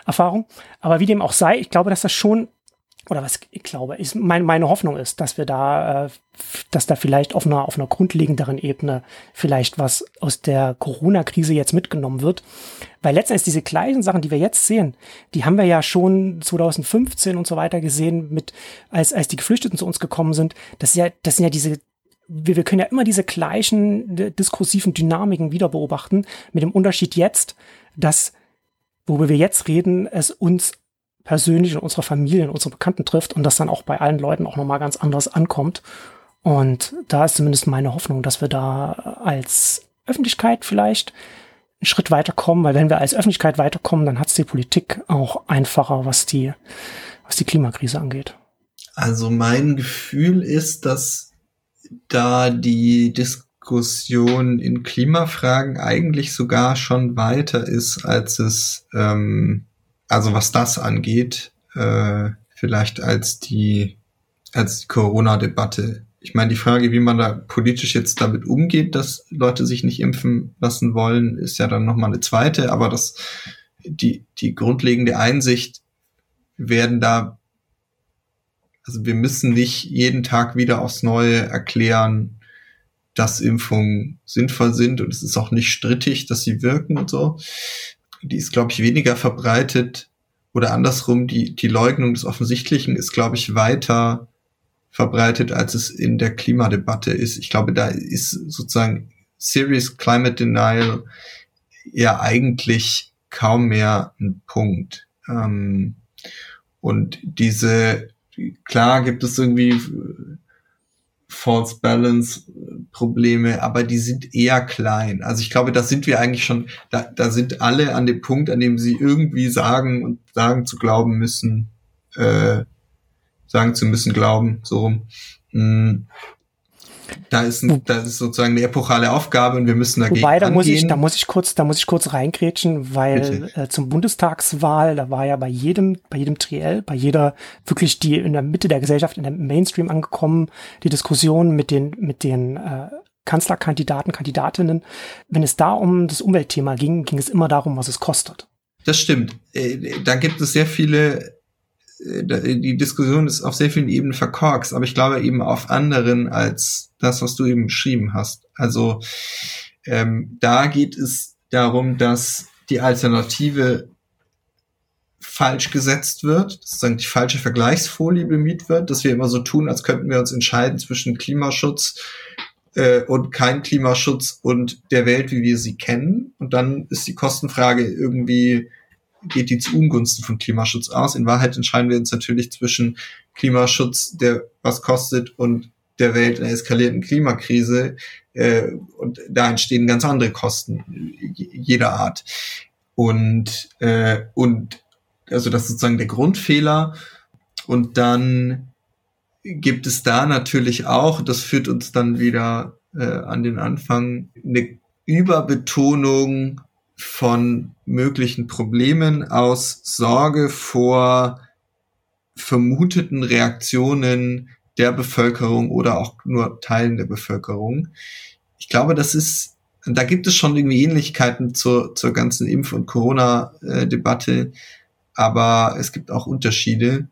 Erfahrung. Aber wie dem auch sei, ich glaube, dass das schon oder was ich glaube, ist mein, meine Hoffnung ist, dass wir da, äh, dass da vielleicht auf einer, auf einer grundlegenderen Ebene vielleicht was aus der Corona-Krise jetzt mitgenommen wird. Weil letztendlich diese gleichen Sachen, die wir jetzt sehen, die haben wir ja schon 2015 und so weiter gesehen, mit, als, als die Geflüchteten zu uns gekommen sind. Das ist ja, das sind ja diese, wir, wir können ja immer diese gleichen diskursiven Dynamiken wieder beobachten, mit dem Unterschied jetzt, dass, worüber wir jetzt reden, es uns persönlich in unserer Familie, in unsere Bekannten trifft und das dann auch bei allen Leuten auch nochmal ganz anders ankommt. Und da ist zumindest meine Hoffnung, dass wir da als Öffentlichkeit vielleicht einen Schritt weiterkommen, weil wenn wir als Öffentlichkeit weiterkommen, dann hat es die Politik auch einfacher, was die, was die Klimakrise angeht. Also mein Gefühl ist, dass da die Diskussion in Klimafragen eigentlich sogar schon weiter ist, als es ähm, also was das angeht, äh, vielleicht als die, als die Corona-Debatte. Ich meine, die Frage, wie man da politisch jetzt damit umgeht, dass Leute sich nicht impfen lassen wollen, ist ja dann nochmal eine zweite, aber das, die, die grundlegende Einsicht werden da, also wir müssen nicht jeden Tag wieder aufs Neue erklären, dass Impfungen sinnvoll sind und es ist auch nicht strittig, dass sie wirken und so die ist, glaube ich, weniger verbreitet oder andersrum, die, die Leugnung des Offensichtlichen ist, glaube ich, weiter verbreitet, als es in der Klimadebatte ist. Ich glaube, da ist sozusagen Serious Climate Denial ja eigentlich kaum mehr ein Punkt. Ähm, und diese, klar gibt es irgendwie False Balance Probleme, aber die sind eher klein. Also ich glaube, da sind wir eigentlich schon, da, da sind alle an dem Punkt, an dem sie irgendwie sagen und sagen zu glauben müssen, äh, sagen zu müssen, glauben, so rum. Mm, da ist, ein, da ist sozusagen eine epochale Aufgabe und wir müssen dagegen Wobei, da angehen. muss ich, da muss ich kurz, da muss ich kurz reingrätschen, weil äh, zum Bundestagswahl, da war ja bei jedem, bei jedem Triell, bei jeder wirklich die in der Mitte der Gesellschaft, in der Mainstream angekommen, die Diskussion mit den, mit den äh, Kanzlerkandidaten, Kandidatinnen. Wenn es da um das Umweltthema ging, ging es immer darum, was es kostet. Das stimmt. Äh, da gibt es sehr viele die Diskussion ist auf sehr vielen Ebenen verkorkst, aber ich glaube eben auf anderen als das, was du eben beschrieben hast. Also ähm, da geht es darum, dass die Alternative falsch gesetzt wird, sozusagen die falsche Vergleichsfolie bemüht wird, dass wir immer so tun, als könnten wir uns entscheiden zwischen Klimaschutz äh, und kein Klimaschutz und der Welt, wie wir sie kennen. Und dann ist die Kostenfrage irgendwie geht die zu Ungunsten von Klimaschutz aus. In Wahrheit entscheiden wir uns natürlich zwischen Klimaschutz, der was kostet, und der Welt einer eskalierten Klimakrise. Äh, und da entstehen ganz andere Kosten jeder Art. Und, äh, und also das ist sozusagen der Grundfehler. Und dann gibt es da natürlich auch, das führt uns dann wieder äh, an den Anfang, eine Überbetonung von möglichen Problemen aus Sorge vor vermuteten Reaktionen der Bevölkerung oder auch nur Teilen der Bevölkerung. Ich glaube, das ist, da gibt es schon irgendwie Ähnlichkeiten zur, zur ganzen Impf- und Corona-Debatte, aber es gibt auch Unterschiede.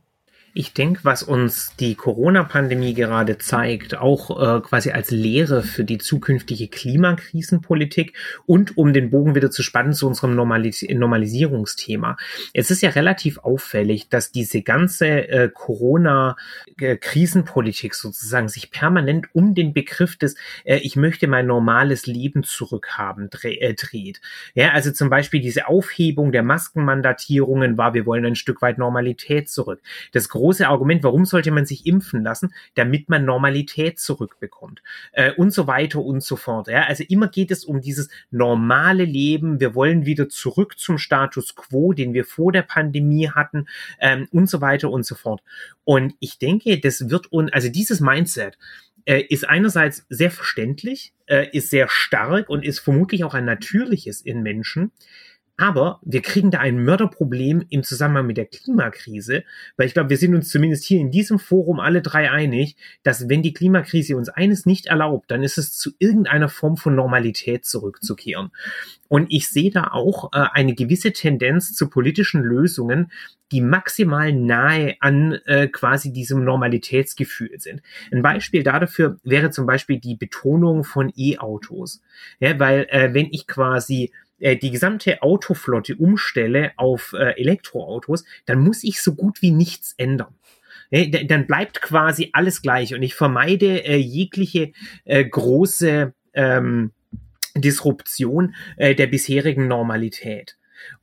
Ich denke, was uns die Corona-Pandemie gerade zeigt, auch äh, quasi als Lehre für die zukünftige Klimakrisenpolitik und um den Bogen wieder zu spannen zu unserem Normalis Normalisierungsthema. Es ist ja relativ auffällig, dass diese ganze äh, Corona-Krisenpolitik sozusagen sich permanent um den Begriff des äh, Ich möchte mein normales Leben zurückhaben dreh, äh, dreht. Ja, also zum Beispiel diese Aufhebung der Maskenmandatierungen war, wir wollen ein Stück weit Normalität zurück. Das große Argument, warum sollte man sich impfen lassen, damit man Normalität zurückbekommt äh, und so weiter und so fort. Ja? Also immer geht es um dieses normale Leben. Wir wollen wieder zurück zum Status quo, den wir vor der Pandemie hatten ähm, und so weiter und so fort. Und ich denke, das wird uns, also dieses Mindset, äh, ist einerseits sehr verständlich, äh, ist sehr stark und ist vermutlich auch ein natürliches in Menschen. Aber wir kriegen da ein Mörderproblem im Zusammenhang mit der Klimakrise, weil ich glaube, wir sind uns zumindest hier in diesem Forum alle drei einig, dass wenn die Klimakrise uns eines nicht erlaubt, dann ist es zu irgendeiner Form von Normalität zurückzukehren. Und ich sehe da auch äh, eine gewisse Tendenz zu politischen Lösungen, die maximal nahe an äh, quasi diesem Normalitätsgefühl sind. Ein Beispiel dafür wäre zum Beispiel die Betonung von E-Autos. Ja, weil äh, wenn ich quasi äh, die gesamte Autoflotte umstelle auf äh, Elektroautos, dann muss ich so gut wie nichts ändern. Äh, dann bleibt quasi alles gleich und ich vermeide äh, jegliche äh, große ähm, Disruption äh, der bisherigen Normalität.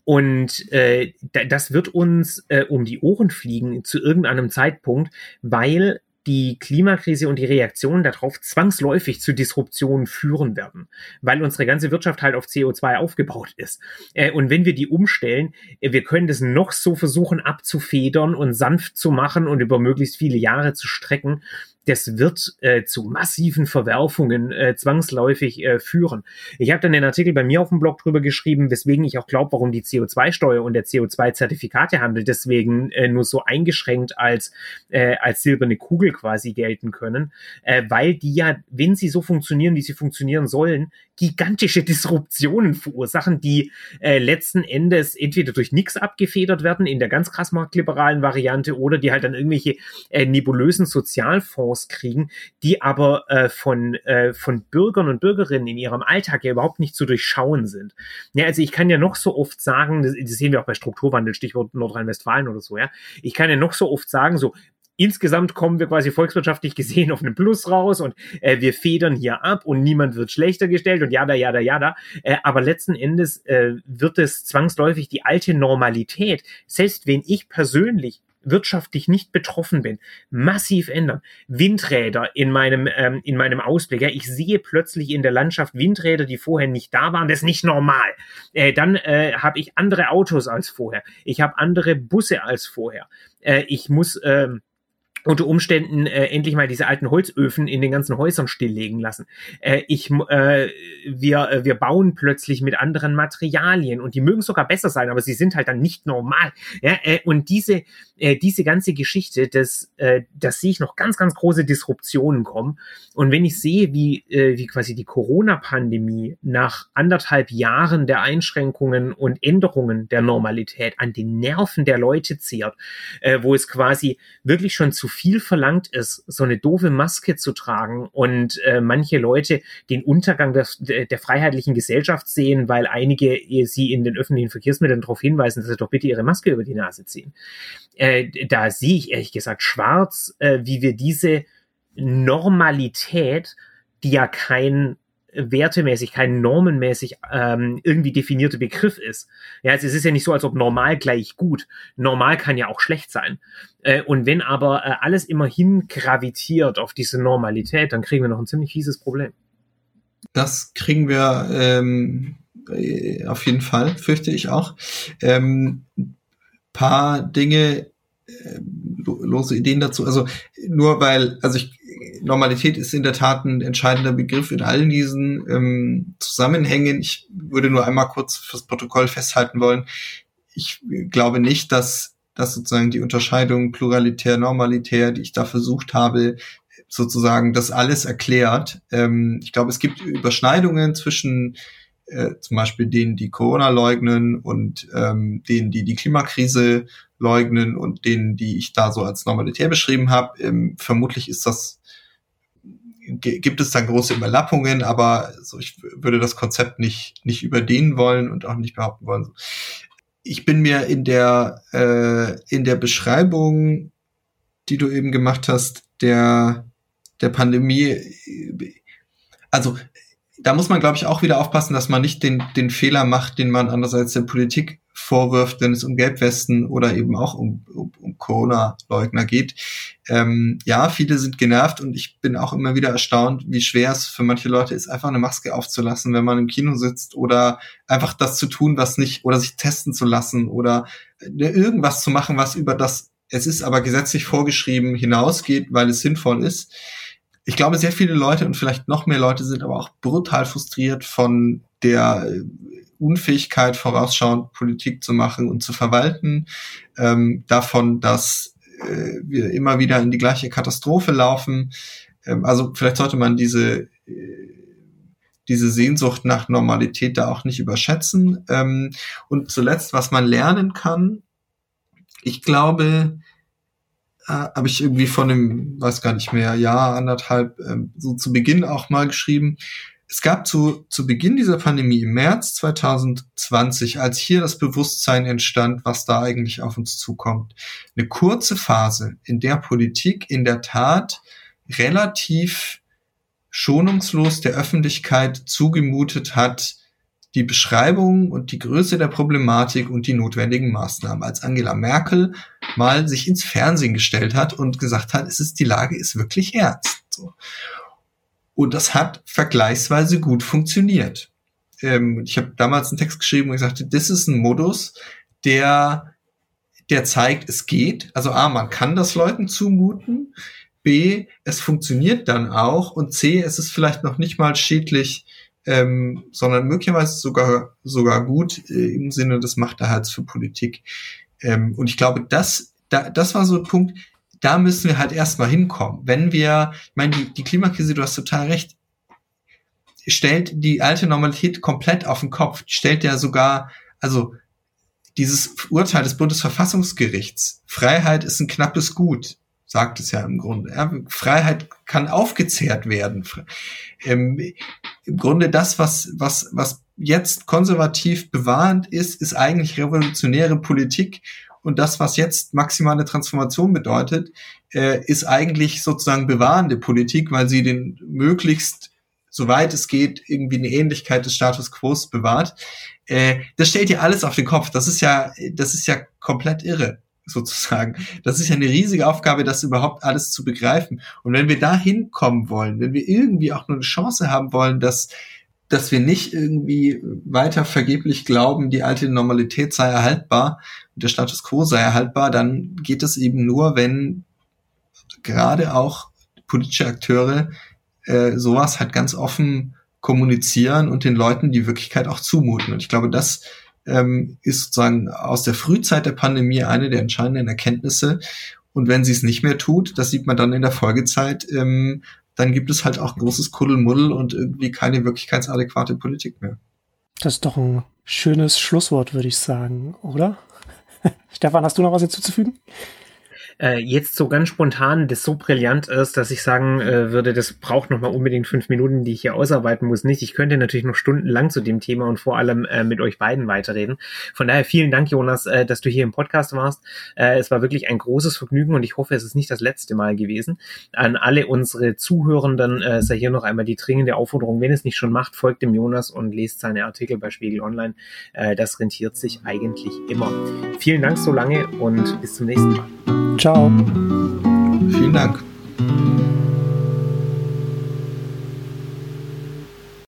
Und äh, das wird uns äh, um die Ohren fliegen zu irgendeinem Zeitpunkt, weil die Klimakrise und die Reaktionen darauf zwangsläufig zu Disruptionen führen werden, weil unsere ganze Wirtschaft halt auf CO2 aufgebaut ist. Äh, und wenn wir die umstellen, äh, wir können das noch so versuchen abzufedern und sanft zu machen und über möglichst viele Jahre zu strecken das wird äh, zu massiven Verwerfungen äh, zwangsläufig äh, führen. Ich habe dann den Artikel bei mir auf dem Blog drüber geschrieben, weswegen ich auch glaube, warum die CO2-Steuer und der CO2-Zertifikatehandel deswegen äh, nur so eingeschränkt als, äh, als silberne Kugel quasi gelten können, äh, weil die ja, wenn sie so funktionieren, wie sie funktionieren sollen, gigantische Disruptionen verursachen, die äh, letzten Endes entweder durch nichts abgefedert werden in der ganz krass marktliberalen Variante oder die halt dann irgendwelche äh, nebulösen Sozialfonds kriegen, die aber äh, von, äh, von Bürgern und Bürgerinnen in ihrem Alltag ja überhaupt nicht zu durchschauen sind. Ja, also ich kann ja noch so oft sagen, das, das sehen wir auch bei Strukturwandel, Stichwort Nordrhein-Westfalen oder so, ja, ich kann ja noch so oft sagen, so, insgesamt kommen wir quasi volkswirtschaftlich gesehen auf einen Plus raus und äh, wir federn hier ab und niemand wird schlechter gestellt und jada, jada, jada. Äh, aber letzten Endes äh, wird es zwangsläufig die alte Normalität, selbst wenn ich persönlich wirtschaftlich nicht betroffen bin, massiv ändern. Windräder in meinem, ähm, in meinem Ausblick. Ja, ich sehe plötzlich in der Landschaft Windräder, die vorher nicht da waren. Das ist nicht normal. Äh, dann äh, habe ich andere Autos als vorher. Ich habe andere Busse als vorher. Äh, ich muss ähm, unter Umständen äh, endlich mal diese alten Holzöfen in den ganzen Häusern stilllegen lassen. Äh, ich, äh, wir, äh, wir bauen plötzlich mit anderen Materialien und die mögen sogar besser sein, aber sie sind halt dann nicht normal. Ja, äh, und diese, äh, diese ganze Geschichte, das, äh, das sehe ich noch ganz, ganz große Disruptionen kommen. Und wenn ich sehe, wie, äh, wie quasi die Corona-Pandemie nach anderthalb Jahren der Einschränkungen und Änderungen der Normalität an den Nerven der Leute zehrt, äh, wo es quasi wirklich schon zu viel verlangt ist, so eine doofe Maske zu tragen und äh, manche Leute den Untergang der, der freiheitlichen Gesellschaft sehen, weil einige sie in den öffentlichen Verkehrsmitteln darauf hinweisen, dass sie doch bitte ihre Maske über die Nase ziehen. Äh, da sehe ich ehrlich gesagt schwarz, äh, wie wir diese Normalität, die ja kein wertemäßig, kein normenmäßig ähm, irgendwie definierter Begriff ist. Ja, also es ist ja nicht so, als ob normal gleich gut. Normal kann ja auch schlecht sein. Äh, und wenn aber äh, alles immerhin gravitiert auf diese Normalität, dann kriegen wir noch ein ziemlich fieses Problem. Das kriegen wir ähm, äh, auf jeden Fall, fürchte ich auch. Ähm, paar Dinge, äh, lose Ideen dazu. Also nur weil, also ich Normalität ist in der Tat ein entscheidender Begriff in allen diesen ähm, Zusammenhängen. Ich würde nur einmal kurz fürs Protokoll festhalten wollen. Ich glaube nicht, dass, dass sozusagen die Unterscheidung pluralitär, normalitär, die ich da versucht habe, sozusagen das alles erklärt. Ähm, ich glaube, es gibt Überschneidungen zwischen äh, zum Beispiel denen, die Corona leugnen und ähm, denen, die die Klimakrise leugnen und denen, die ich da so als normalitär beschrieben habe. Ähm, vermutlich ist das gibt es dann große Überlappungen, aber so ich würde das Konzept nicht nicht überdehnen wollen und auch nicht behaupten wollen. Ich bin mir in der äh, in der Beschreibung, die du eben gemacht hast, der der Pandemie, also da muss man, glaube ich, auch wieder aufpassen, dass man nicht den, den Fehler macht, den man andererseits der Politik vorwirft, wenn es um Gelbwesten oder eben auch um, um, um Corona-Leugner geht. Ähm, ja, viele sind genervt und ich bin auch immer wieder erstaunt, wie schwer es für manche Leute ist, einfach eine Maske aufzulassen, wenn man im Kino sitzt oder einfach das zu tun, was nicht, oder sich testen zu lassen oder äh, irgendwas zu machen, was über das, es ist aber gesetzlich vorgeschrieben, hinausgeht, weil es sinnvoll ist ich glaube, sehr viele Leute und vielleicht noch mehr Leute sind aber auch brutal frustriert von der äh, Unfähigkeit, vorausschauend Politik zu machen und zu verwalten, ähm, davon, dass äh, wir immer wieder in die gleiche Katastrophe laufen. Ähm, also vielleicht sollte man diese äh, diese Sehnsucht nach Normalität da auch nicht überschätzen. Ähm, und zuletzt, was man lernen kann, ich glaube, äh, habe ich irgendwie von einem, weiß gar nicht mehr, Jahr, anderthalb, ähm, so zu Beginn auch mal geschrieben. Es gab zu, zu Beginn dieser Pandemie im März 2020, als hier das Bewusstsein entstand, was da eigentlich auf uns zukommt, eine kurze Phase, in der Politik in der Tat relativ schonungslos der Öffentlichkeit zugemutet hat, die Beschreibung und die Größe der Problematik und die notwendigen Maßnahmen. Als Angela Merkel mal sich ins Fernsehen gestellt hat und gesagt hat, es ist die Lage ist wirklich ernst. So. Und das hat vergleichsweise gut funktioniert. Ähm, ich habe damals einen Text geschrieben und gesagt, das ist ein Modus, der der zeigt, es geht. Also A, man kann das Leuten zumuten. B, es funktioniert dann auch. Und C, es ist vielleicht noch nicht mal schädlich ähm, sondern möglicherweise sogar sogar gut äh, im Sinne des Machterhalts für Politik. Ähm, und ich glaube, das da, das war so ein Punkt, da müssen wir halt erstmal hinkommen. Wenn wir, ich meine, die, die Klimakrise, du hast total recht, stellt die alte Normalität komplett auf den Kopf, stellt ja sogar, also dieses Urteil des Bundesverfassungsgerichts, Freiheit ist ein knappes Gut, sagt es ja im Grunde. Ja, Freiheit kann aufgezehrt werden. Ähm, Im Grunde das, was, was, was jetzt konservativ bewahrend ist, ist eigentlich revolutionäre Politik. Und das, was jetzt maximale Transformation bedeutet, äh, ist eigentlich sozusagen bewahrende Politik, weil sie den möglichst, soweit es geht, irgendwie eine Ähnlichkeit des Status quo bewahrt. Äh, das stellt ja alles auf den Kopf. Das ist ja, das ist ja komplett irre sozusagen. Das ist ja eine riesige Aufgabe, das überhaupt alles zu begreifen. Und wenn wir da hinkommen wollen, wenn wir irgendwie auch nur eine Chance haben wollen, dass, dass wir nicht irgendwie weiter vergeblich glauben, die alte Normalität sei erhaltbar und der Status quo sei erhaltbar, dann geht es eben nur, wenn gerade auch politische Akteure äh, sowas halt ganz offen kommunizieren und den Leuten die Wirklichkeit auch zumuten. Und ich glaube, das ähm, ist sozusagen aus der Frühzeit der Pandemie eine der entscheidenden Erkenntnisse. Und wenn sie es nicht mehr tut, das sieht man dann in der Folgezeit, ähm, dann gibt es halt auch großes Kuddelmuddel und irgendwie keine wirklichkeitsadäquate Politik mehr. Das ist doch ein schönes Schlusswort, würde ich sagen, oder? Stefan, hast du noch was hinzuzufügen? Äh, jetzt so ganz spontan das so brillant ist, dass ich sagen äh, würde, das braucht nochmal unbedingt fünf Minuten, die ich hier ausarbeiten muss, nicht. Ich könnte natürlich noch stundenlang zu dem Thema und vor allem äh, mit euch beiden weiterreden. Von daher vielen Dank, Jonas, äh, dass du hier im Podcast warst. Äh, es war wirklich ein großes Vergnügen und ich hoffe, es ist nicht das letzte Mal gewesen. An alle unsere Zuhörenden äh, sei hier noch einmal die dringende Aufforderung, wenn es nicht schon macht, folgt dem Jonas und lest seine Artikel bei Spiegel Online. Äh, das rentiert sich eigentlich immer. Vielen Dank so lange und bis zum nächsten Mal. Ciao. Vielen Dank.